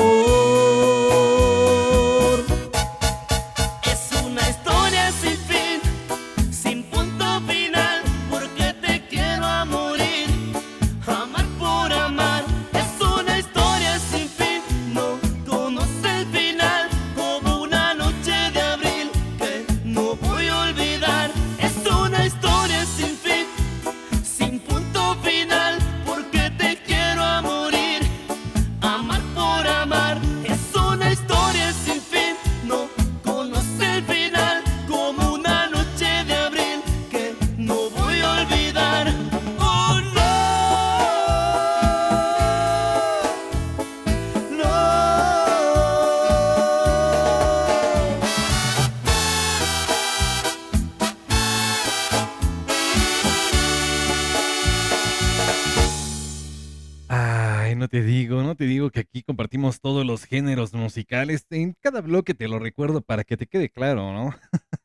Géneros musicales. En cada bloque te lo recuerdo para que te quede claro, ¿no?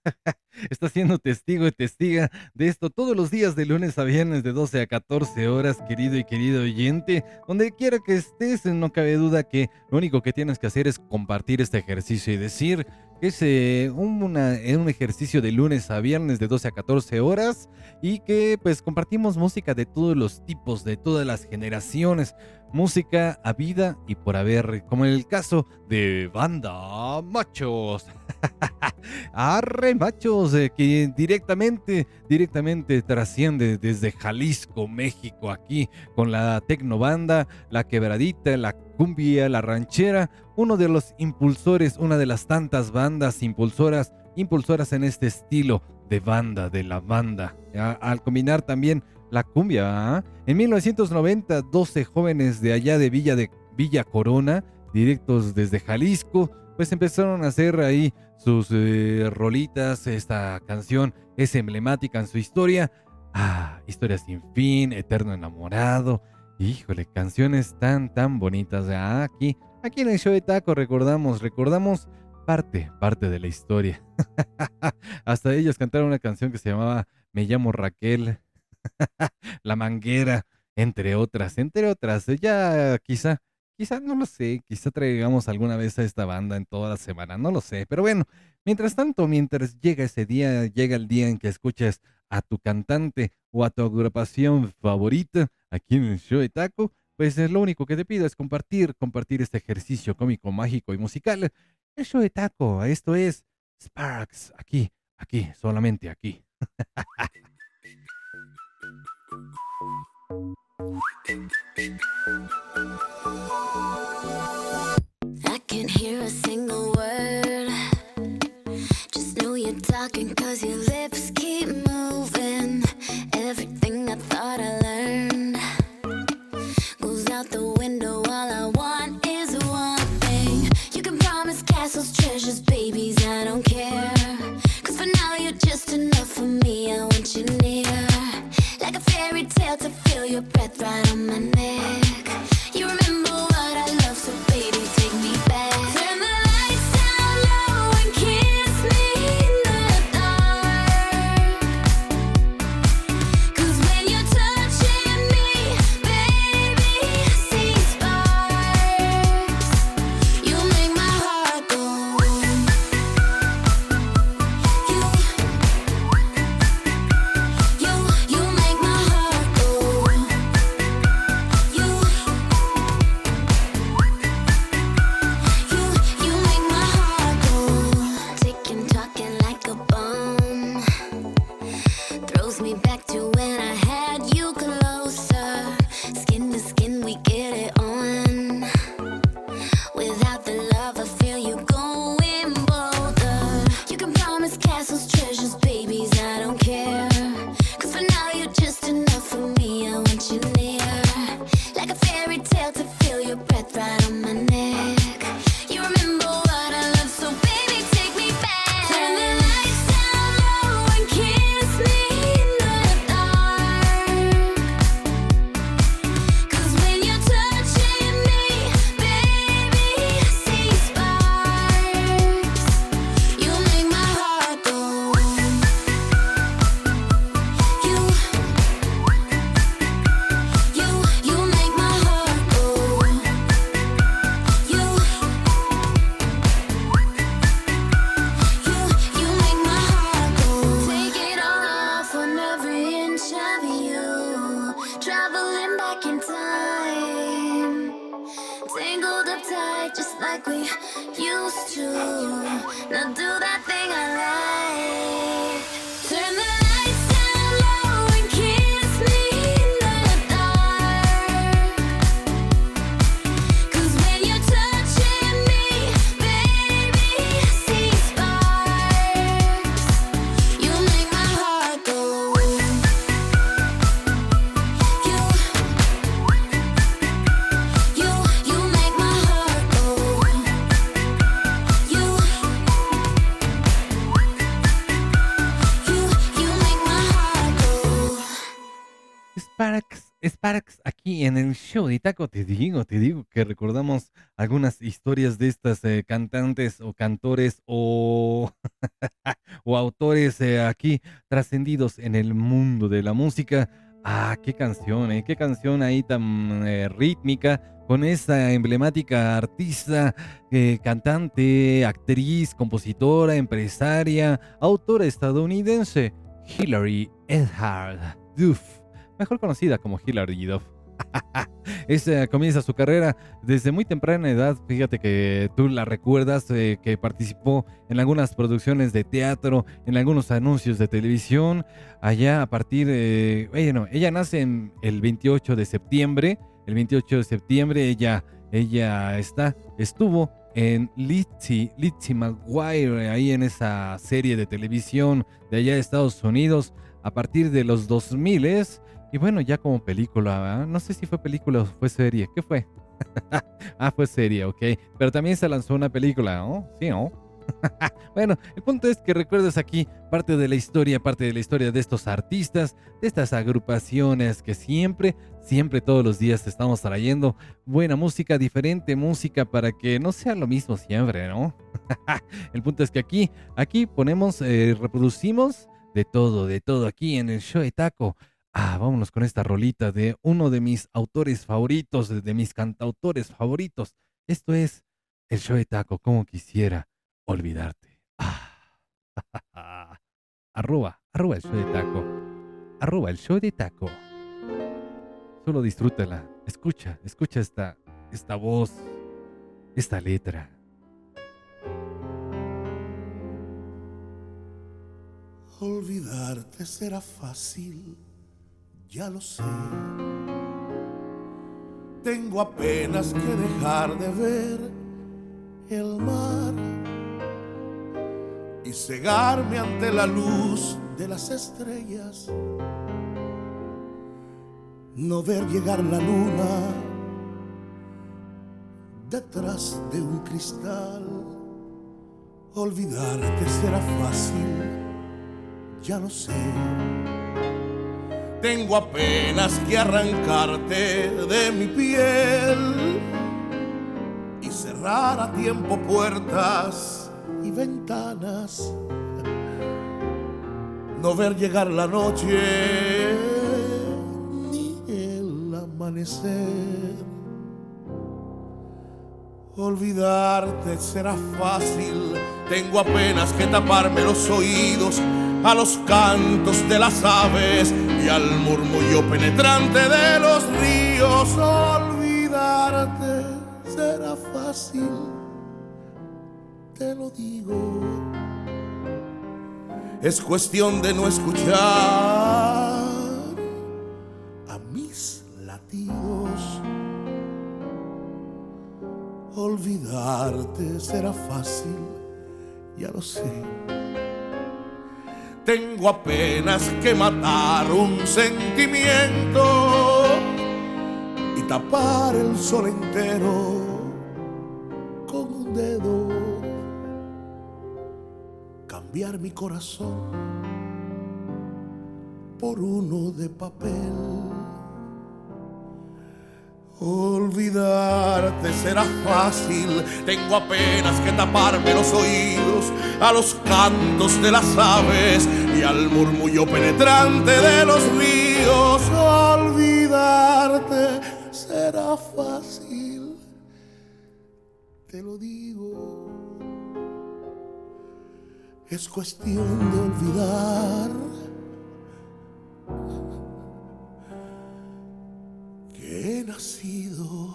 *laughs* Estás siendo testigo y testiga de esto todos los días de lunes a viernes de 12 a 14 horas, querido y querido oyente. Donde quiera que estés, no cabe duda que lo único que tienes que hacer es compartir este ejercicio y decir que es eh, un, un ejercicio de lunes a viernes de 12 a 14 horas y que pues compartimos música de todos los tipos, de todas las generaciones, música a vida y por haber, como en el caso de Banda Machos. *laughs* Arre Machos, eh, que directamente, directamente trasciende desde Jalisco, México, aquí con la Tecnobanda, la quebradita, la cumbia, la ranchera, uno de los impulsores, una de las tantas bandas impulsoras, impulsoras en este estilo de banda, de la banda. Al combinar también la cumbia, ¿ah? en 1990, 12 jóvenes de allá de Villa de Villa Corona, directos desde Jalisco, pues empezaron a hacer ahí sus eh, rolitas. Esta canción es emblemática en su historia. Ah, historia sin fin, eterno enamorado. Híjole, canciones tan, tan bonitas. Ah, aquí, aquí en el show de Taco recordamos, recordamos parte, parte de la historia. *laughs* Hasta ellos cantaron una canción que se llamaba Me llamo Raquel, *laughs* La Manguera, entre otras, entre otras. Ya quizá, quizá no lo sé, quizá traigamos alguna vez a esta banda en toda la semana, no lo sé. Pero bueno, mientras tanto, mientras llega ese día, llega el día en que escuches a tu cantante o a tu agrupación favorita aquí en el show de Taco, pues es lo único que te pido es compartir, compartir este ejercicio cómico, mágico y musical. El show de Taco, esto es Sparks, aquí, aquí, solamente aquí. *laughs* I can't hear a single word. Just know you're talking cause your lips keep moving. Everything I thought I learned goes out the window. All I want is one thing. You can promise castles, treasures, babies, I don't care. Cause for now you're just enough for me. I want you near. Fairy to feel your breath right on my neck. Show de Taco. Te digo, te digo que recordamos algunas historias de estas eh, cantantes o cantores *laughs* o, autores eh, aquí trascendidos en el mundo de la música. Ah, qué canción, eh, qué canción ahí tan rítmica con esa emblemática artista, cantante, actriz, compositora, empresaria, autora estadounidense, Hilary Edhard Duff, mejor conocida como Hilary Duff. Esa comienza su carrera desde muy temprana edad. Fíjate que tú la recuerdas, eh, que participó en algunas producciones de teatro, en algunos anuncios de televisión. Allá a partir, de bueno, ella nace en el 28 de septiembre. El 28 de septiembre ella, ella está, estuvo en Lizzie, Lizzie McGuire, ahí en esa serie de televisión de allá de Estados Unidos, a partir de los 2000 y bueno, ya como película, no sé si fue película o fue serie. ¿Qué fue? *laughs* ah, fue serie, ok. Pero también se lanzó una película, ¿no? Sí, ¿no? *laughs* bueno, el punto es que recuerdes aquí parte de la historia, parte de la historia de estos artistas, de estas agrupaciones que siempre, siempre todos los días estamos trayendo buena música, diferente música para que no sea lo mismo siempre, ¿no? *laughs* el punto es que aquí, aquí ponemos, eh, reproducimos de todo, de todo aquí en el show de Taco. Ah, vámonos con esta rolita de uno de mis autores favoritos, de mis cantautores favoritos. Esto es el show de Taco, como quisiera olvidarte. Ah, *laughs* arroba, arroba el show de Taco. Arroba el show de Taco. Solo disfrútala. Escucha, escucha esta, esta voz, esta letra. Olvidarte será fácil, ya lo sé. Tengo apenas que dejar de ver el mar y cegarme ante la luz de las estrellas. No ver llegar la luna detrás de un cristal. Olvidarte será fácil, ya lo sé. Tengo apenas que arrancarte de mi piel y cerrar a tiempo puertas y ventanas. No ver llegar la noche ni el amanecer. Olvidarte será fácil, tengo apenas que taparme los oídos a los cantos de las aves y al murmullo penetrante de los ríos. Olvidarte será fácil, te lo digo. Es cuestión de no escuchar a mis latidos. Olvidarte será fácil, ya lo sé. Tengo apenas que matar un sentimiento y tapar el sol entero con un dedo. Cambiar mi corazón por uno de papel. Olvidarte será fácil, tengo apenas que taparme los oídos a los cantos de las aves y al murmullo penetrante de los ríos. Olvidarte será fácil, te lo digo. Es cuestión de olvidar he nacido.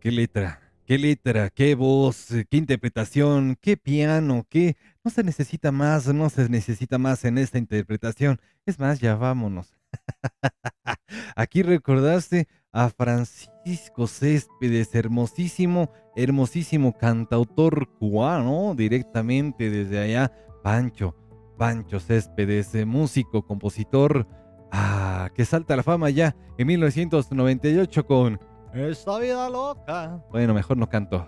Qué letra, qué letra, qué voz, qué interpretación, qué piano, qué... No se necesita más, no se necesita más en esta interpretación. Es más, ya vámonos. *laughs* Aquí recordaste a Francisco Céspedes, hermosísimo, hermosísimo cantautor cubano, directamente desde allá, Pancho, Pancho Céspedes, eh, músico, compositor, ah, que salta a la fama ya en 1998 con Esta vida loca. Bueno, mejor no canto.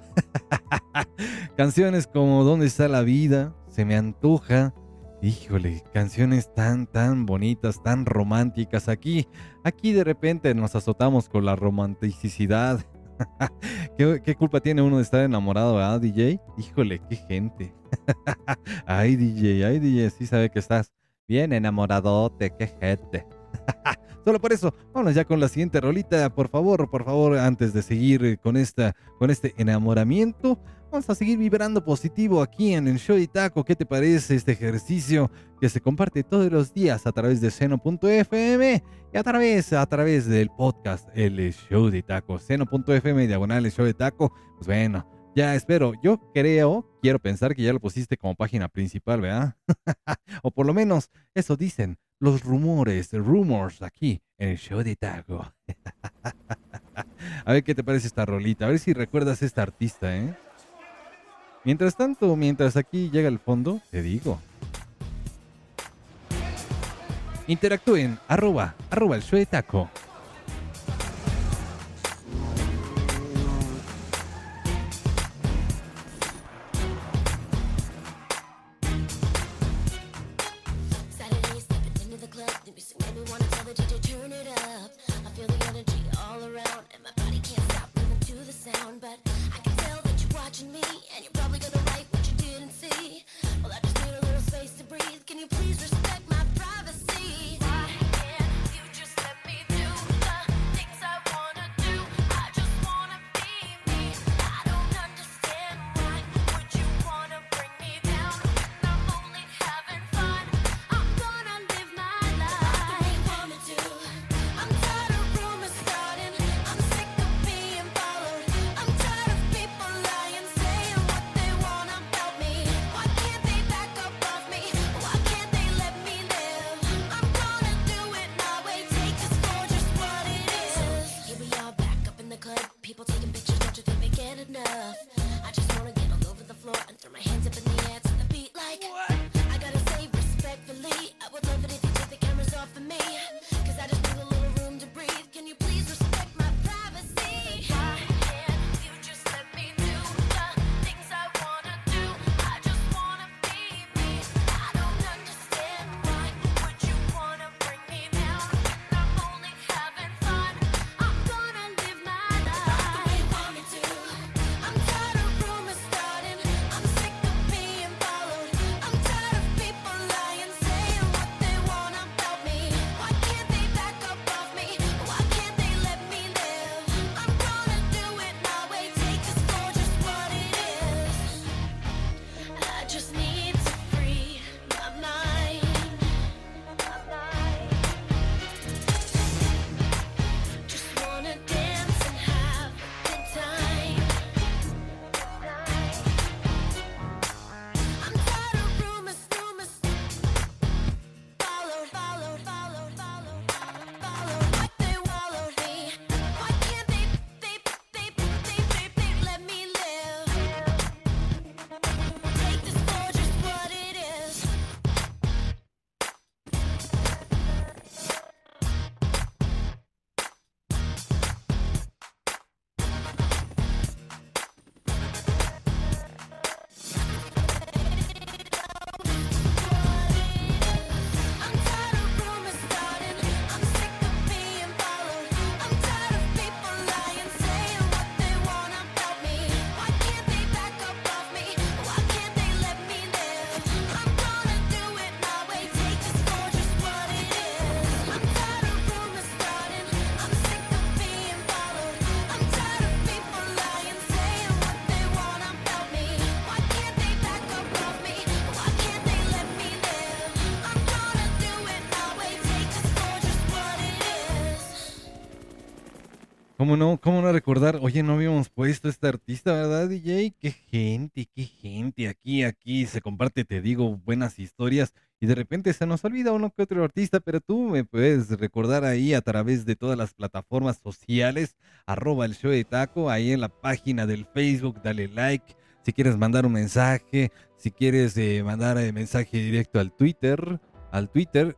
*laughs* Canciones como ¿Dónde está la vida? Se me antoja. Híjole, canciones tan, tan bonitas, tan románticas. Aquí, aquí de repente nos azotamos con la romanticidad. *laughs* ¿Qué, culpa tiene uno de estar enamorado, ¿verdad, DJ? Híjole, qué gente. *laughs* ay, DJ, ay, DJ, sí sabe que estás bien enamoradote, qué gente. *laughs* Solo por eso, vámonos ya con la siguiente rolita, por favor, por favor, antes de seguir con, esta, con este enamoramiento. Vamos a seguir vibrando positivo aquí en el show de Taco. ¿Qué te parece este ejercicio que se comparte todos los días a través de seno.fm y a través, a través del podcast El Show de Taco? Seno.fm, diagonal el show de Taco. Pues bueno, ya espero. Yo creo, quiero pensar que ya lo pusiste como página principal, ¿verdad? *laughs* o por lo menos eso dicen los rumores, rumors aquí en el show de Taco. *laughs* a ver qué te parece esta rolita. A ver si recuerdas esta artista, ¿eh? Mientras tanto, mientras aquí llega el fondo, te digo. Interactúen, arroba, arroba el show ¿Cómo no? ¿Cómo no recordar? Oye, no habíamos puesto a este artista, ¿verdad, DJ? Qué gente, qué gente. Aquí, aquí se comparte, te digo, buenas historias. Y de repente se nos olvida uno que otro artista, pero tú me puedes recordar ahí a través de todas las plataformas sociales, arroba el show de taco, ahí en la página del Facebook, dale like. Si quieres mandar un mensaje, si quieres eh, mandar eh, mensaje directo al Twitter, al Twitter,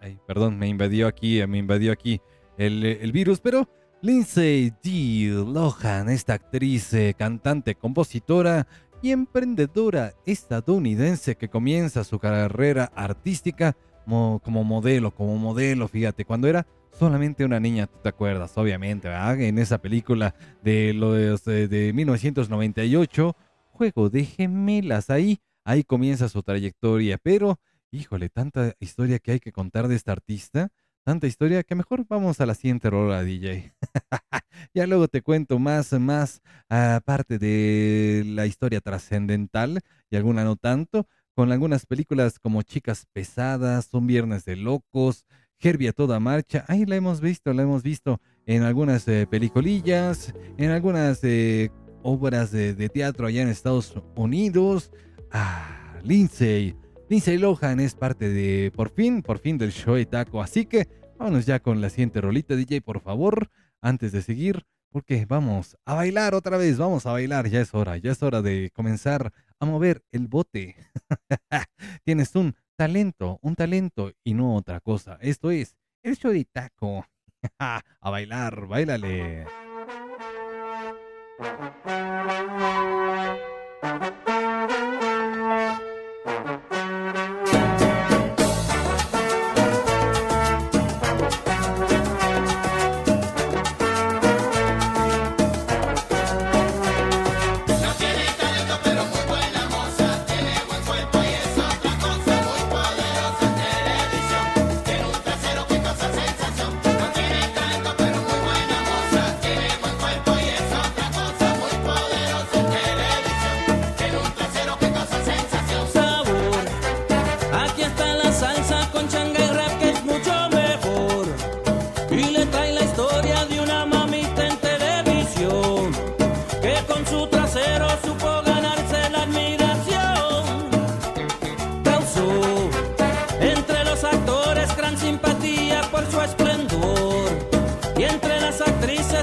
Ay, perdón, me invadió aquí, me invadió aquí el, virus, pero Lindsay D. Lohan, esta actriz, eh, cantante, compositora y emprendedora estadounidense que comienza su carrera artística mo- como modelo, como modelo, fíjate, cuando era solamente una niña, tú te acuerdas, obviamente. En esa película de los eh, de 1998, Juego de Gemelas, ahí, ahí comienza su trayectoria, pero, híjole, tanta historia que hay que contar de esta artista, tanta historia que mejor vamos a la siguiente rola, DJ. *laughs* ya luego te cuento más, más aparte de la historia trascendental y alguna no tanto, con algunas películas como Chicas Pesadas, Un Viernes de Locos, Herbie toda marcha, ahí la hemos visto, la hemos visto en algunas eh, peliculillas, en algunas eh, obras de, de teatro allá en Estados Unidos. Ah, Lindsay, Lindsay Lohan es parte de, por fin, por fin del show de taco, así que vámonos ya con la siguiente rolita, DJ, por favor, antes de seguir, porque vamos a bailar otra vez, vamos a bailar, ya es hora, ya es hora de comenzar a mover el bote. *laughs* Tienes un talento, un talento y no otra cosa. Esto es el show de taco. *laughs* a bailar, bailale.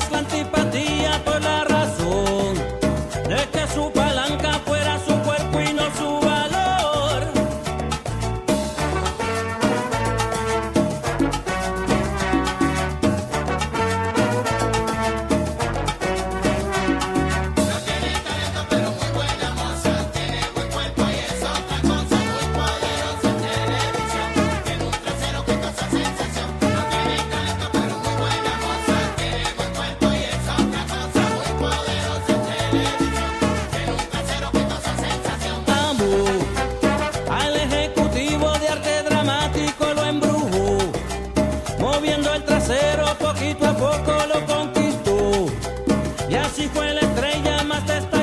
Atlante poquito a poco lo conquistó. Y así fue la estrella más destacada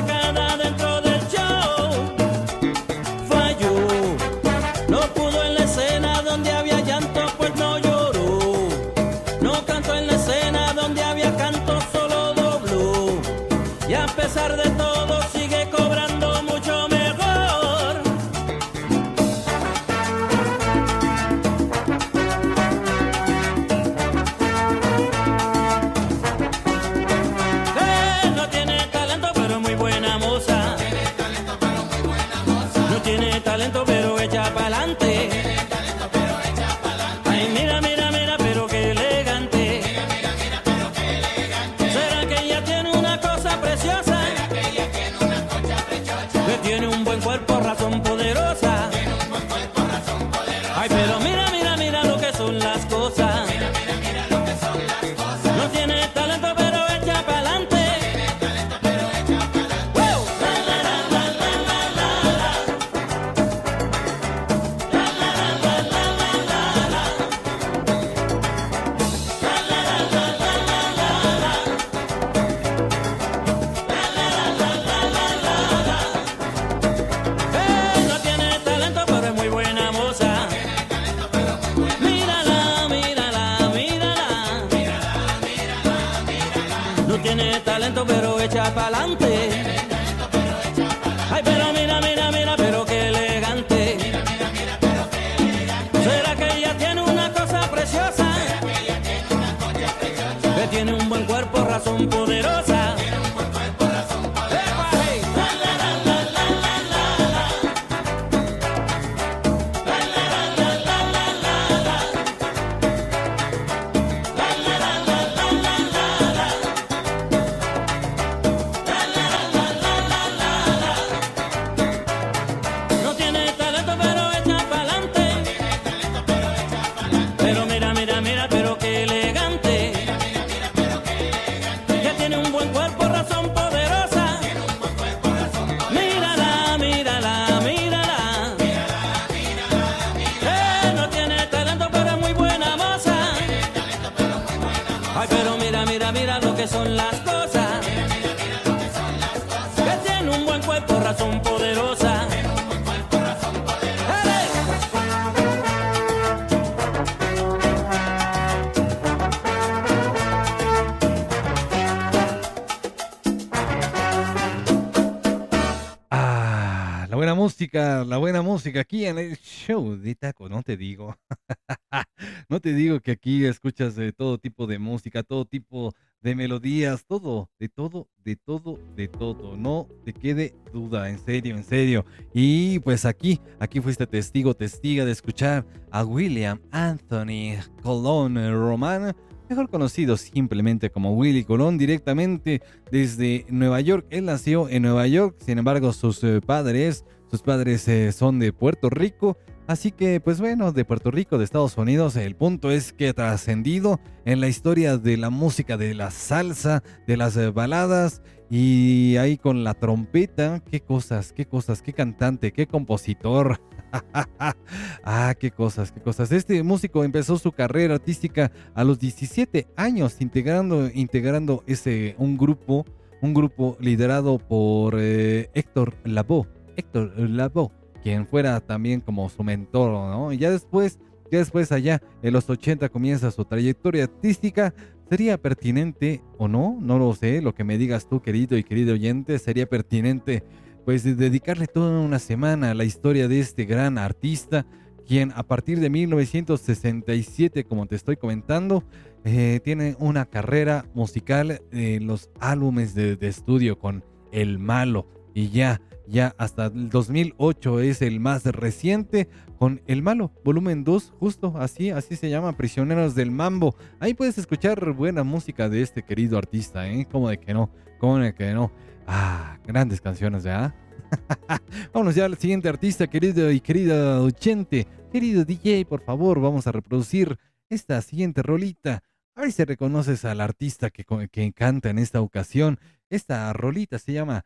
la buena música aquí en el show de Taco, no te digo. *laughs* no te digo que aquí escuchas de todo tipo de música, todo tipo de melodías, todo, de todo, de todo, de todo. No te quede duda, en serio, en serio. Y pues aquí, aquí fuiste testigo, testiga de escuchar a William Anthony Colón Román mejor conocido simplemente como Willy Colón, directamente desde Nueva York. Él nació en Nueva York, sin embargo sus eh, padres, sus padres eh, son de Puerto Rico. Así que, pues bueno, de Puerto Rico, de Estados Unidos, el punto es que ha trascendido en la historia de la música, de la salsa, de las eh, baladas y ahí con la trompeta, qué cosas, qué cosas, qué cantante, qué compositor. *laughs* ah, qué cosas, qué cosas. Este músico empezó su carrera artística a los 17 años, integrando, integrando ese, un grupo, un grupo liderado por eh, Héctor Lavoe. Héctor Lavoe, quien fuera también como su mentor, ¿no? Y ya después, ya después allá, en los 80 comienza su trayectoria artística. ¿Sería pertinente o no? No lo sé. Lo que me digas tú, querido y querido oyente, sería pertinente pues de dedicarle toda una semana a la historia de este gran artista, quien a partir de 1967, como te estoy comentando, eh, tiene una carrera musical en los álbumes de, de estudio con El Malo y ya, ya hasta el 2008 es el más reciente con El Malo, volumen 2, justo así, así se llama, Prisioneros del Mambo. Ahí puedes escuchar buena música de este querido artista, ¿eh? Como de que no, como de que no. Ah, grandes canciones, ¿verdad? *laughs* Vámonos ya al siguiente artista, querido y querida oyente. Querido DJ, por favor, vamos a reproducir esta siguiente rolita. A ver si reconoces al artista que, que canta en esta ocasión. Esta rolita se llama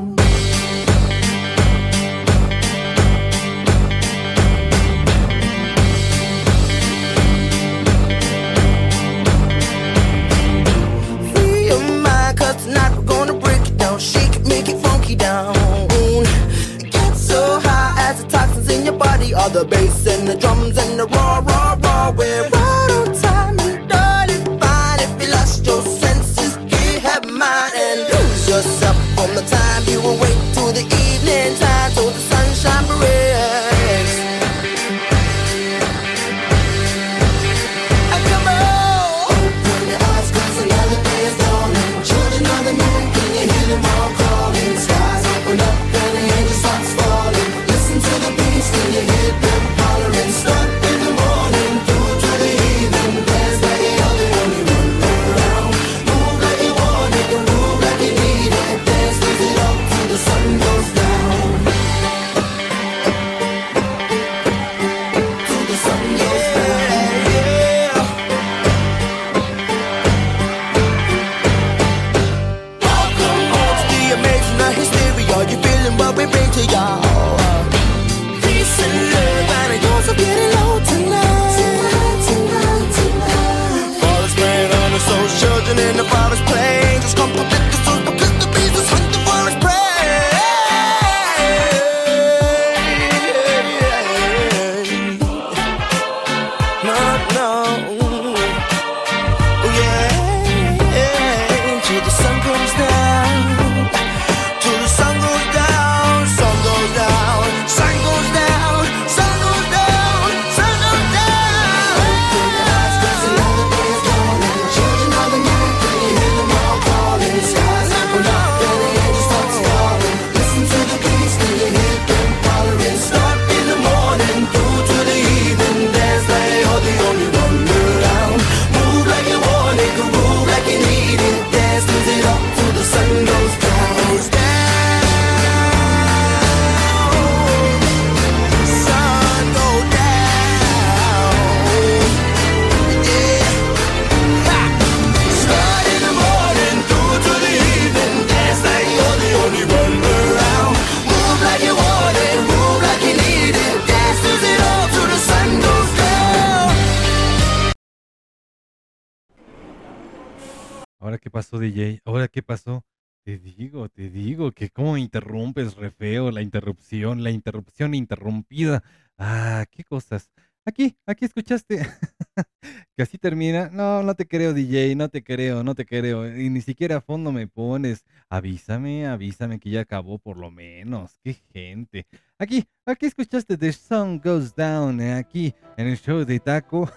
All the bass and the drums and the raw, raw, raw. We're right on time and darling fine. If you lost your senses, you have mine. And lose yourself from the time you awake to interrumpida. Ah, qué cosas. Aquí, aquí escuchaste. *laughs* que así termina. No, no te creo, DJ, no te creo, no te creo. Y ni siquiera a fondo me pones. Avísame, avísame que ya acabó por lo menos. Qué gente. Aquí, aquí escuchaste The Sun Goes Down, eh, aquí en el show de Taco.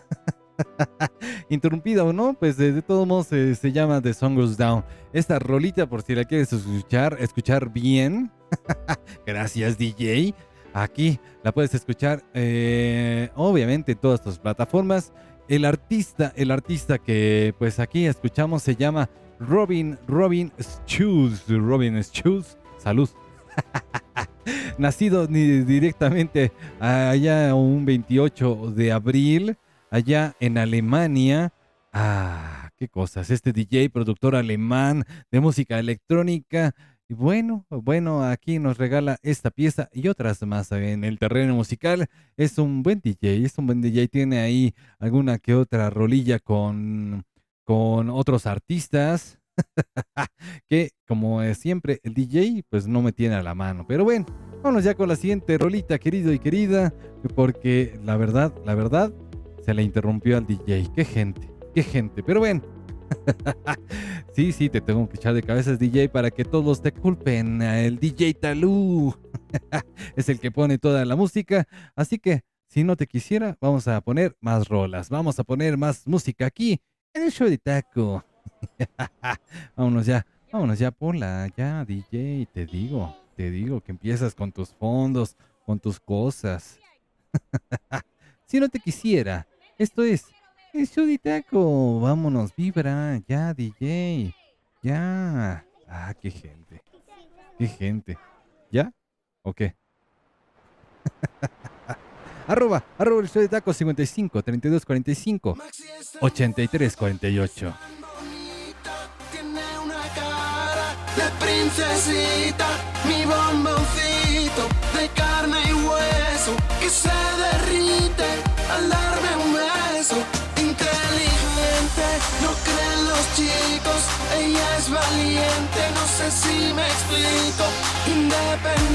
*laughs* Interrumpida o no, pues de, de todos modos eh, se llama The Song Goes Down. Esta rolita, por si la quieres escuchar, escuchar bien. *laughs* Gracias, DJ. Aquí la puedes escuchar, eh, obviamente, en todas tus plataformas. El artista, el artista que pues aquí escuchamos se llama Robin, Robin Schulz. Robin Schulz. Salud. *laughs* Nacido directamente allá un 28 de abril, allá en Alemania. Ah, qué cosas. Este DJ, productor alemán de música electrónica. Y bueno, bueno, aquí nos regala esta pieza y otras más en el terreno musical. Es un buen DJ, es un buen DJ. Tiene ahí alguna que otra rolilla con, con otros artistas. *laughs* que como siempre el DJ pues no me tiene a la mano. Pero bueno, vámonos ya con la siguiente rolita, querido y querida, porque la verdad, la verdad, se le interrumpió al DJ. Qué gente, qué gente. Pero bueno. *laughs* sí, sí, te tengo que echar de cabezas DJ para que todos te culpen. El DJ Talú *laughs* es el que pone toda la música. Así que, si no te quisiera, vamos a poner más rolas. Vamos a poner más música aquí en el show de Taco. *laughs* vámonos ya, vámonos ya, ponla, ya, DJ, te digo, te digo que empiezas con tus fondos, con tus cosas. si no te quisiera, esto es show de Taco, vámonos, vibra, ya, DJ, ya. Ah, qué gente, qué gente. ¿Ya? ¿O qué? *laughs* arroba, arroba el show de Taco 55 32 45 83 48. Tiene una cara de princesita, mi bomboncito de carne y hueso que se derrite al darme un beso. No creen los chicos, ella es valiente, no sé si me explico. Independiente,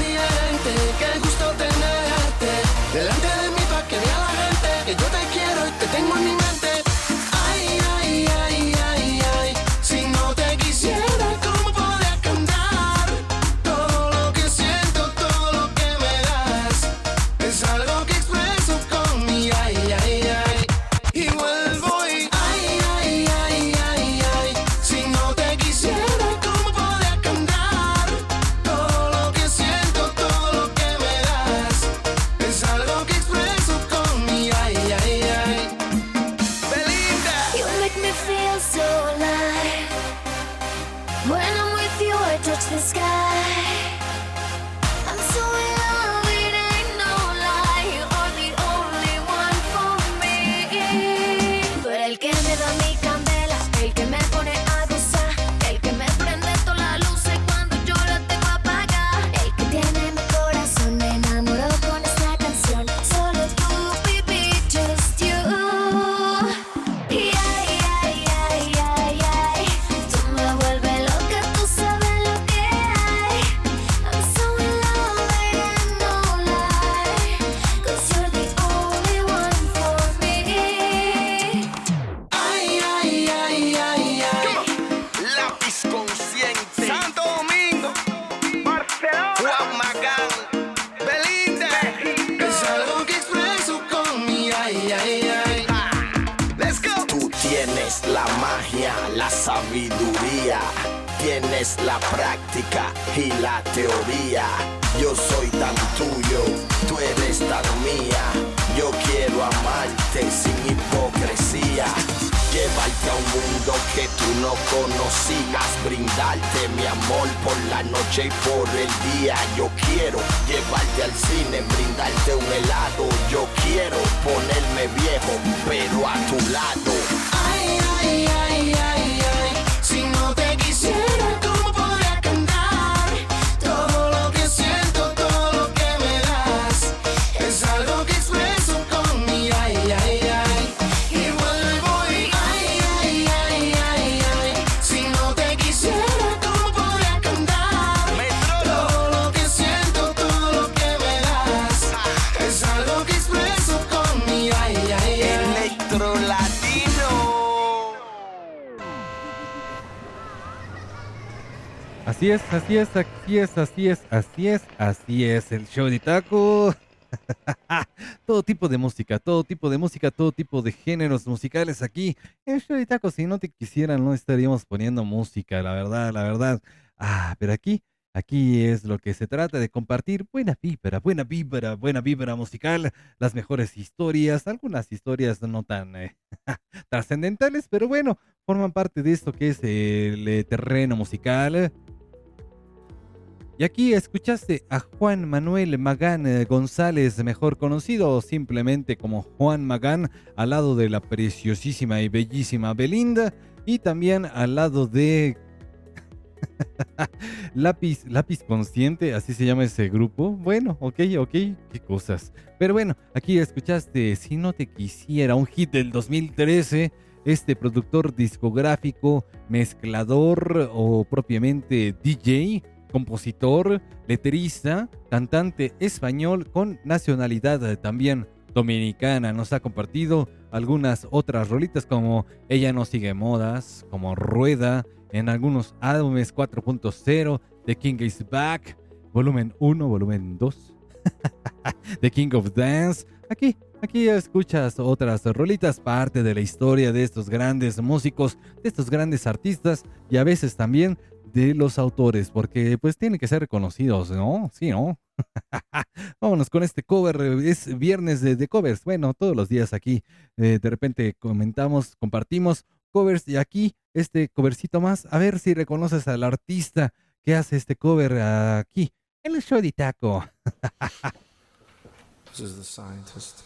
Así es, así es, así es, así es, así es, el show de taco. *laughs* todo tipo de música, todo tipo de música, todo tipo de géneros musicales aquí. El show de taco, si no te quisieran, no estaríamos poniendo música, la verdad, la verdad. Ah, pero aquí, aquí es lo que se trata de compartir buena vibra, buena vibra, buena vibra musical, las mejores historias, algunas historias no tan eh, *laughs* trascendentales, pero bueno, forman parte de esto que es el eh, terreno musical. Y aquí escuchaste a Juan Manuel Magán eh, González, mejor conocido simplemente como Juan Magán, al lado de la preciosísima y bellísima Belinda, y también al lado de *laughs* Lápiz, Lápiz Consciente, así se llama ese grupo. Bueno, ok, ok, qué cosas. Pero bueno, aquí escuchaste Si no te quisiera, un hit del 2013. Este productor discográfico, mezclador o propiamente DJ, compositor, letrista, cantante español con nacionalidad también dominicana. Nos ha compartido algunas otras rolitas como Ella no sigue modas, como Rueda, en algunos álbumes 4.0, The King is Back, volumen 1, volumen 2, *laughs* The King of Dance. Aquí, aquí escuchas otras rolitas, parte de la historia de estos grandes músicos, de estos grandes artistas y a veces también de los autores, porque pues tienen que ser reconocidos, ¿no? Sí, ¿no? *laughs* Vámonos con este cover, es viernes de, covers, bueno, todos los días aquí eh, de repente comentamos, compartimos covers y aquí este covercito más, a ver si reconoces al artista que hace este cover aquí el show de Taco. This is the scientist.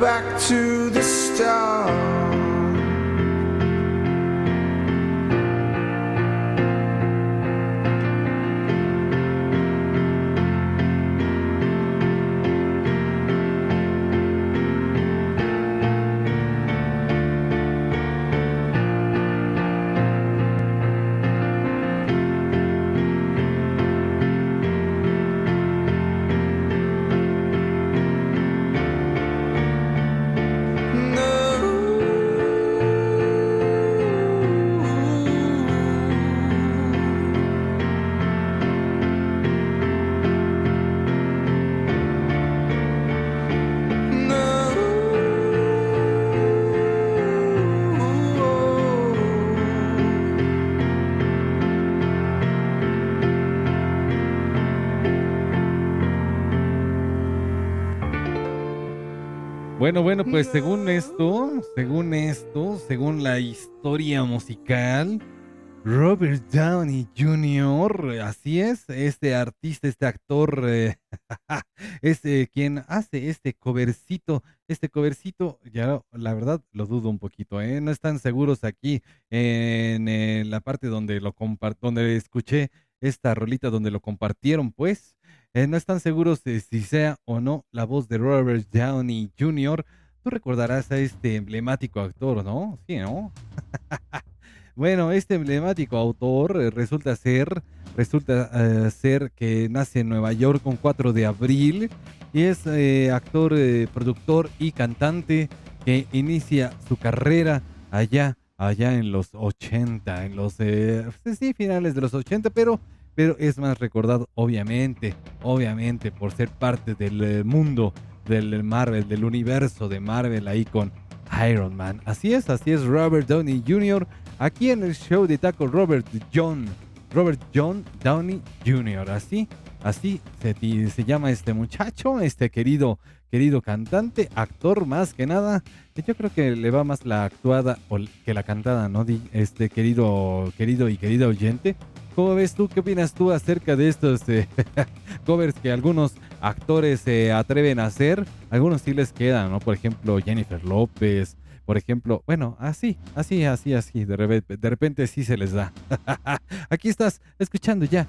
Back to the start. Bueno, bueno, pues según esto, según esto, según la historia musical, Robert Downey Jr., así es, este artista, este actor, eh, es *laughs* eh, quien hace este covercito, este covercito, ya la verdad lo dudo un poquito, ¿eh? No están seguros aquí en, la parte donde lo donde escuché esta rolita, donde lo compartieron, pues. Eh, no están seguros si sea o no la voz de Robert Downey Jr. Tú recordarás a este emblemático actor, ¿no? Sí, ¿no? *laughs* bueno, este emblemático autor eh, resulta ser, resulta eh, ser que nace en Nueva York con 4 de abril y es actor, productor y cantante que inicia su carrera allá, allá en los 80, en los, sí, finales de los 80, pero pero es más recordado obviamente, obviamente por ser parte del eh, mundo del Marvel, del universo de Marvel ahí con Iron Man. Así es, así es Robert Downey Jr. aquí en el show de Taco Robert John, Robert John Downey Jr. Así, así se, se llama este muchacho, este querido, querido cantante, actor más que nada. Yo creo que le va más la actuada que la cantada, ¿no? Este querido, querido y querida oyente. ¿Cómo ves tú? ¿Qué opinas tú acerca de estos eh, *laughs* covers que algunos actores se atreven a hacer? Algunos sí les quedan, ¿no? Por ejemplo, Jennifer López, por ejemplo, bueno, así, así, así, así, de repente, de repente sí se les da. *laughs* Aquí estás escuchando ya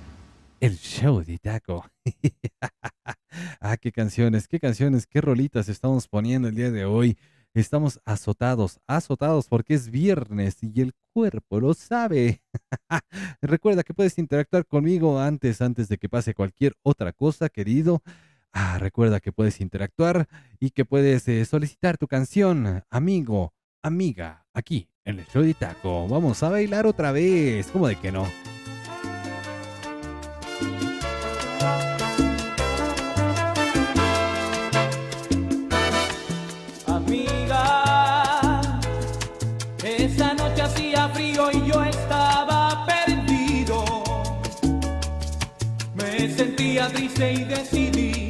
el show de Taco. *laughs* ah, qué canciones, qué canciones, qué rolitas estamos poniendo el día de hoy. Estamos azotados, azotados porque es viernes y el cuerpo lo sabe. *laughs* Recuerda que puedes interactuar conmigo antes, antes de que pase cualquier otra cosa, querido. Ah, recuerda que puedes interactuar y que puedes eh, solicitar tu canción, amigo, amiga, aquí en el show de Taco. Vamos a bailar otra vez. ¿Cómo de que no? Sentía triste y decidí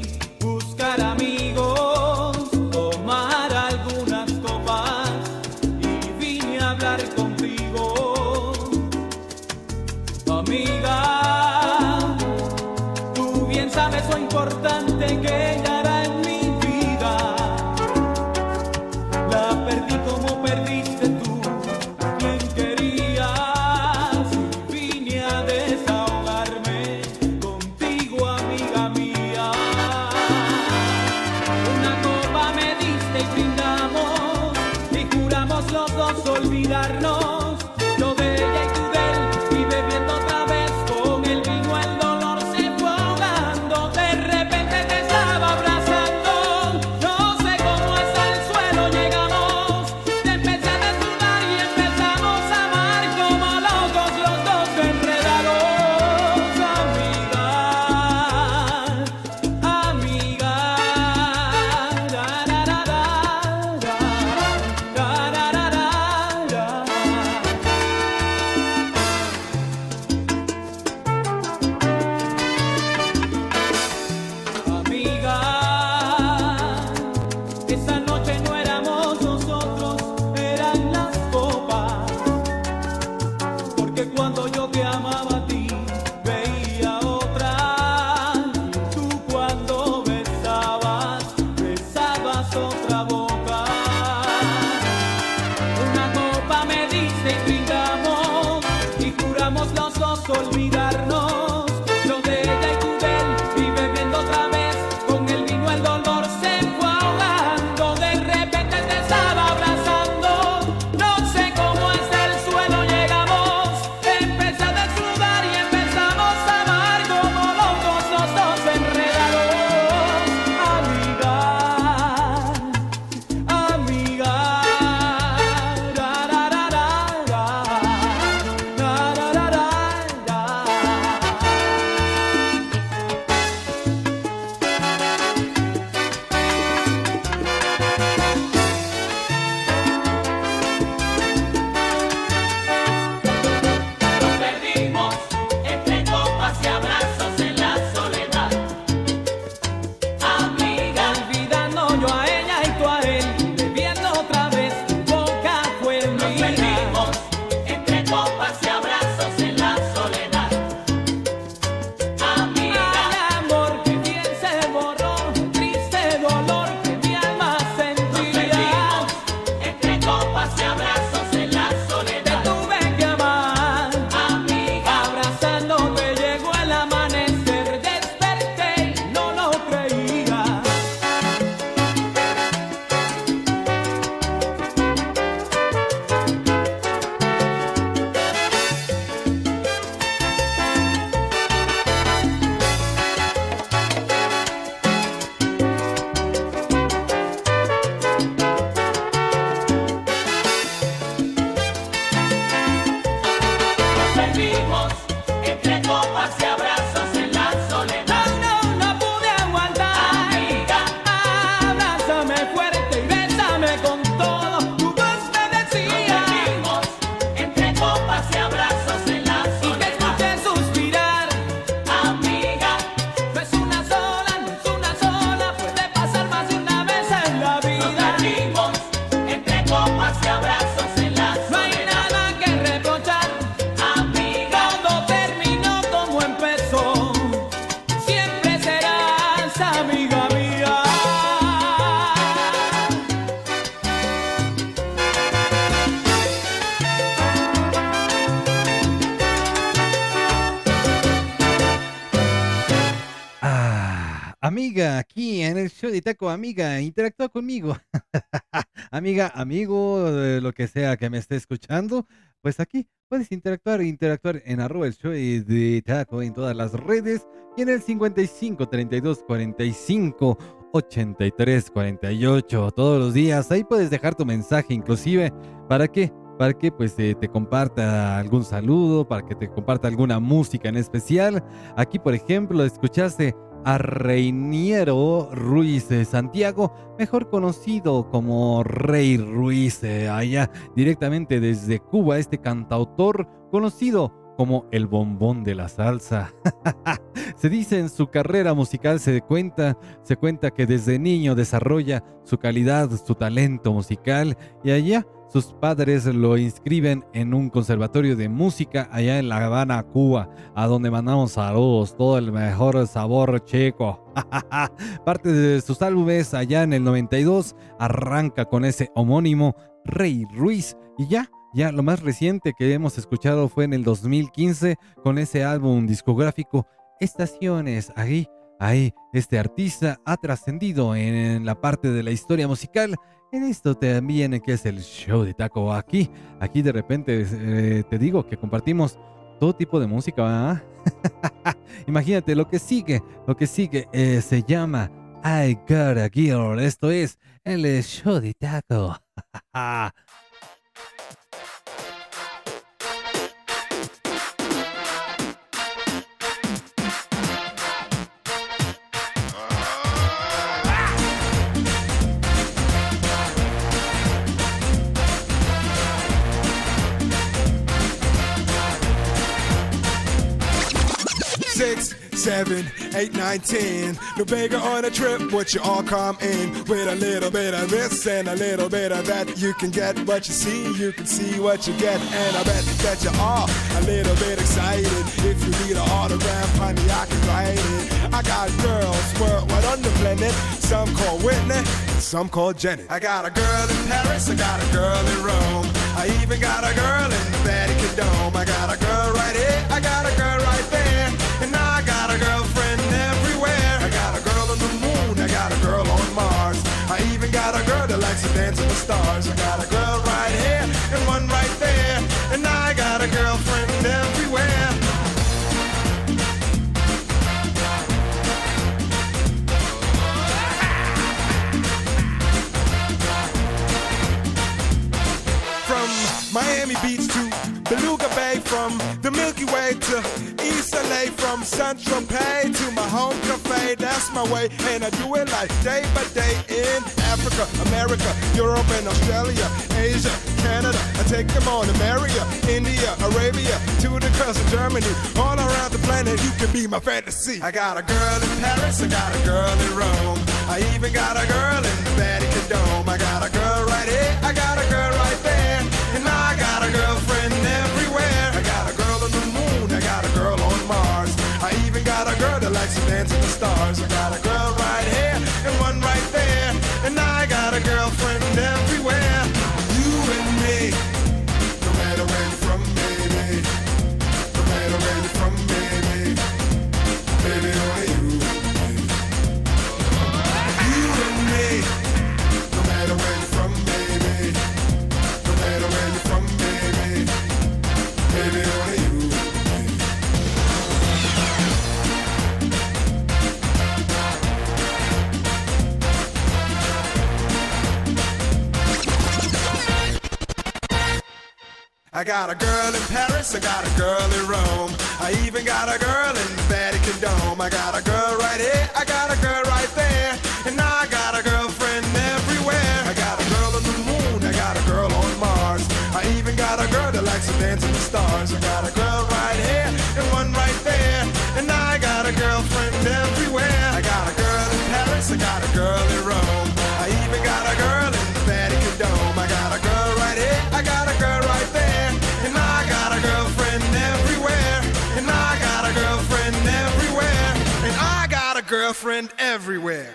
de Taco, amiga, interactúa conmigo. *laughs* amiga, amigo, lo que sea que me esté escuchando, pues aquí puedes interactuar, interactuar en arroba el show de Taco en todas las redes y en el 55 32 45 83 48 todos los días. Ahí puedes dejar tu mensaje inclusive para que para que pues eh, te comparta algún saludo, para que te comparta alguna música en especial. Aquí, por ejemplo, escuchaste a Reiniero Ruiz de Santiago, mejor conocido como Rey Ruiz, allá directamente desde Cuba, este cantautor conocido como el bombón de la salsa. *laughs* se dice en su carrera musical, se cuenta, se cuenta que desde niño desarrolla su calidad, su talento musical y allá sus padres lo inscriben en un conservatorio de música allá en La Habana, Cuba, a donde mandamos saludos, todo el mejor sabor checo. *laughs* Parte de sus álbumes allá en el 92 arranca con ese homónimo Rey Ruiz y ya ya lo más reciente que hemos escuchado fue en el 2015 con ese álbum discográfico Estaciones. Ahí, ahí, este artista ha trascendido en la parte de la historia musical. En esto también que es el show de Taco aquí. Aquí de repente eh, te digo que compartimos todo tipo de música. *laughs* Imagínate lo que sigue, lo que sigue eh, se llama I Got a Girl. Esto es el show de Taco. *laughs* Six, seven, eight, nine, ten. No bigger on a trip, would you all come in with a little bit of this and a little bit of that? You can get what you see, you can see what you get, and I bet that you are a little bit excited. If you need an autograph, honey, I can write it. I got girls worldwide on the planet. Some call Whitney, some call Janet. I got a girl in Paris, I got a girl in Rome. I even got a girl in the Vatican Dome. I got a girl right here, I got a girl right there. And I got a girlfriend everywhere. I got a girl on the moon, I got a girl on Mars. I even got a girl that likes to dance with the stars. I got a girl From Central Pay to my home cafe. That's my way, and I do it like day by day in Africa, America, Europe, and Australia, Asia, Canada. I take them on America, India, Arabia, to the of Germany, all around the planet. You can be my fantasy. I got a girl in Paris, I got a girl in Rome, I even got a girl in the Vatican Dome. Dance with the stars. I got a girl in Paris, I got a girl in Rome. I even got a girl in Vatican Dome. I got a girl right here, I got a girl right there. Girlfriend everywhere.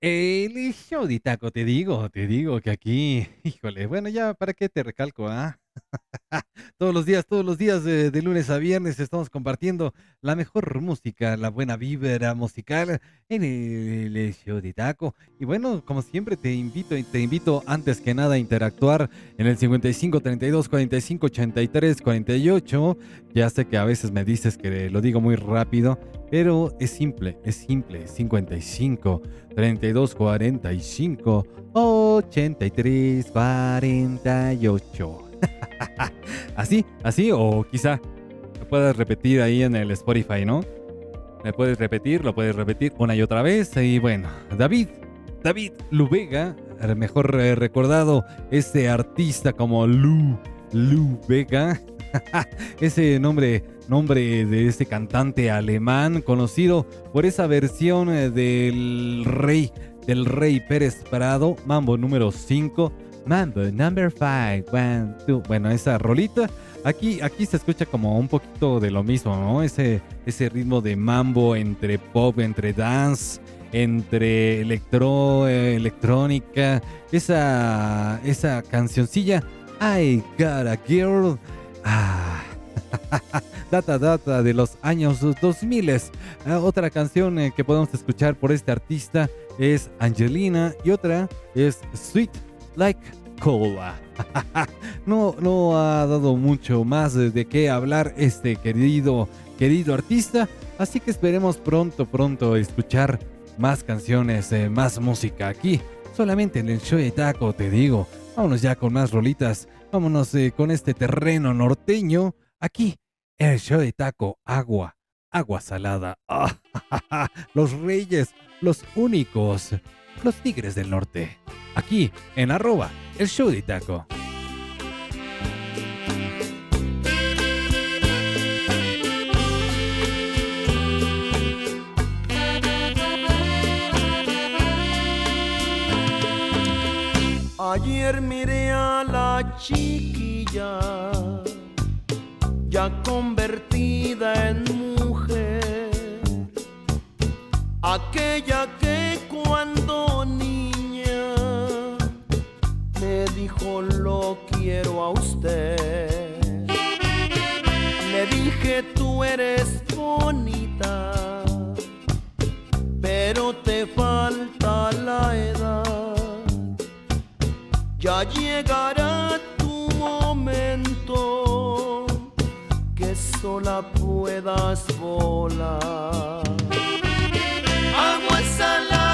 El show taco, te digo, te digo que aquí, *laughs* híjole, bueno, ya, ¿para qué te recalco, ah? *laughs* todos los días, todos los días, de, de lunes a viernes, estamos compartiendo la mejor música, la buena vibra musical en el, el show de taco. Y bueno, como siempre, te invito, te invito antes que nada a interactuar en el 55 32 45 83 48. Ya sé que a veces me dices que lo digo muy rápido, pero es simple, es simple. 55 32 45 83 48. *laughs* así, así, o quizá lo puedas repetir ahí en el Spotify, ¿no? Me puedes repetir, lo puedes repetir una y otra vez. Y bueno, David, David Lubega, el mejor eh, recordado, este artista como Lu, Lu Vega. *laughs* Ese nombre, nombre de este cantante alemán conocido por esa versión eh, del rey, del rey Pérez Prado, Mambo número 5, Mambo number 5, one, two. Bueno, esa rolita. Aquí, aquí se escucha como un poquito de lo mismo, ¿no? Ese, ese ritmo de mambo entre pop, entre dance, entre electro, eh, electrónica. Esa, esa cancioncilla, I Got a Girl. Ah, *laughs* data, data de los años 2000. Ah, otra canción eh, que podemos escuchar por este artista es Angelina y otra es Sweet Like Cola. *laughs* no, no ha dado mucho más de, qué hablar este querido, querido artista, así que esperemos pronto, pronto escuchar más canciones, eh, más música aquí, solamente en el show de taco, te digo. Vámonos ya con más rolitas, vámonos eh, con este terreno norteño, aquí, en el show de taco, agua, agua salada. *laughs* Los reyes, los únicos, los tigres del norte, aquí en arroba, el show de taco. Ayer miré a la chiquilla, ya convertida en mujer, aquella que cuando me dijo lo quiero a usted. Le dije tú eres bonita, pero te falta la edad. Ya llegará tu momento que sola puedas volar. Agua salada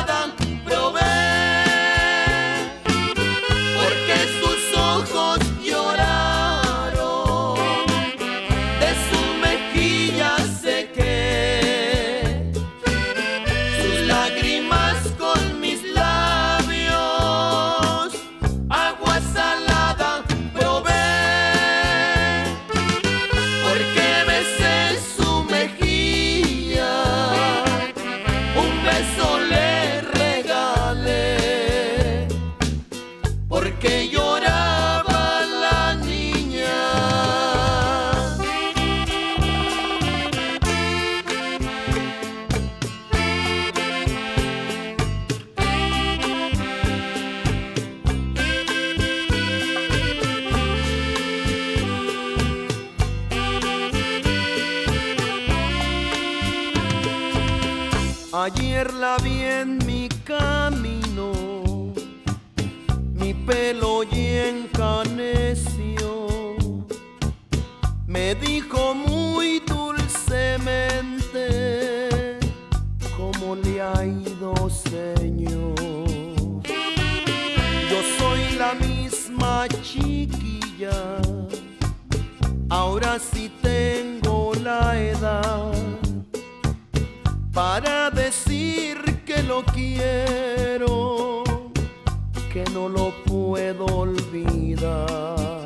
ahora sí tengo la edad para decir que lo quiero, que no lo puedo olvidar.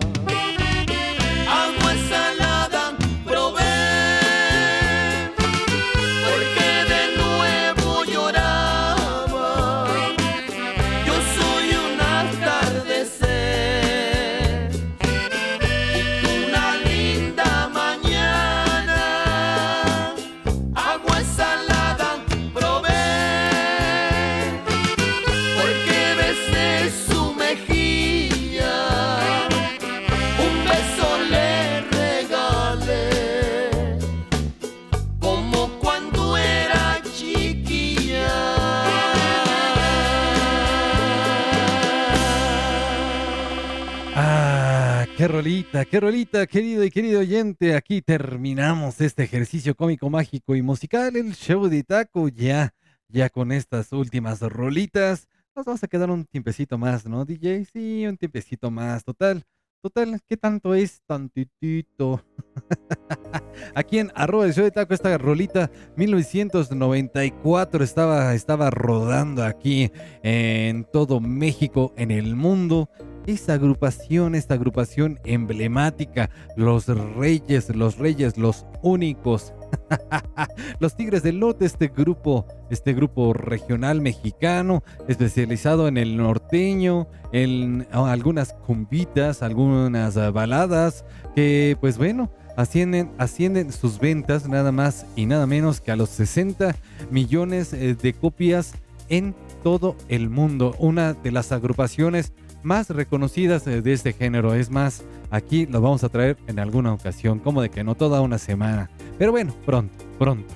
Rolita, qué rolita, querido y querido oyente. Aquí terminamos este ejercicio cómico, mágico y musical, el show de taco. Ya, ya con estas últimas rolitas, nos vamos a quedar un tiempecito más, ¿no, DJ? Sí, un tiempecito más. Total, total, ¿qué tanto es? Tantitito. *laughs* Aquí en arroba el show de taco, esta rolita 1994 estaba, estaba rodando aquí en todo México, en el mundo. Esta agrupación, esta agrupación emblemática, los reyes, los reyes, los únicos. *laughs* los Tigres del Norte, este grupo, este grupo regional mexicano, especializado en el norteño, en oh, algunas cumbitas, algunas ah, baladas, que pues bueno, ascienden, ascienden sus ventas nada más y nada menos que a los 60 millones eh, de copias en todo el mundo. Una de las agrupaciones más reconocidas eh, de este género. Es más, aquí lo vamos a traer en alguna ocasión, como de que no toda una semana. Pero bueno, pronto, pronto.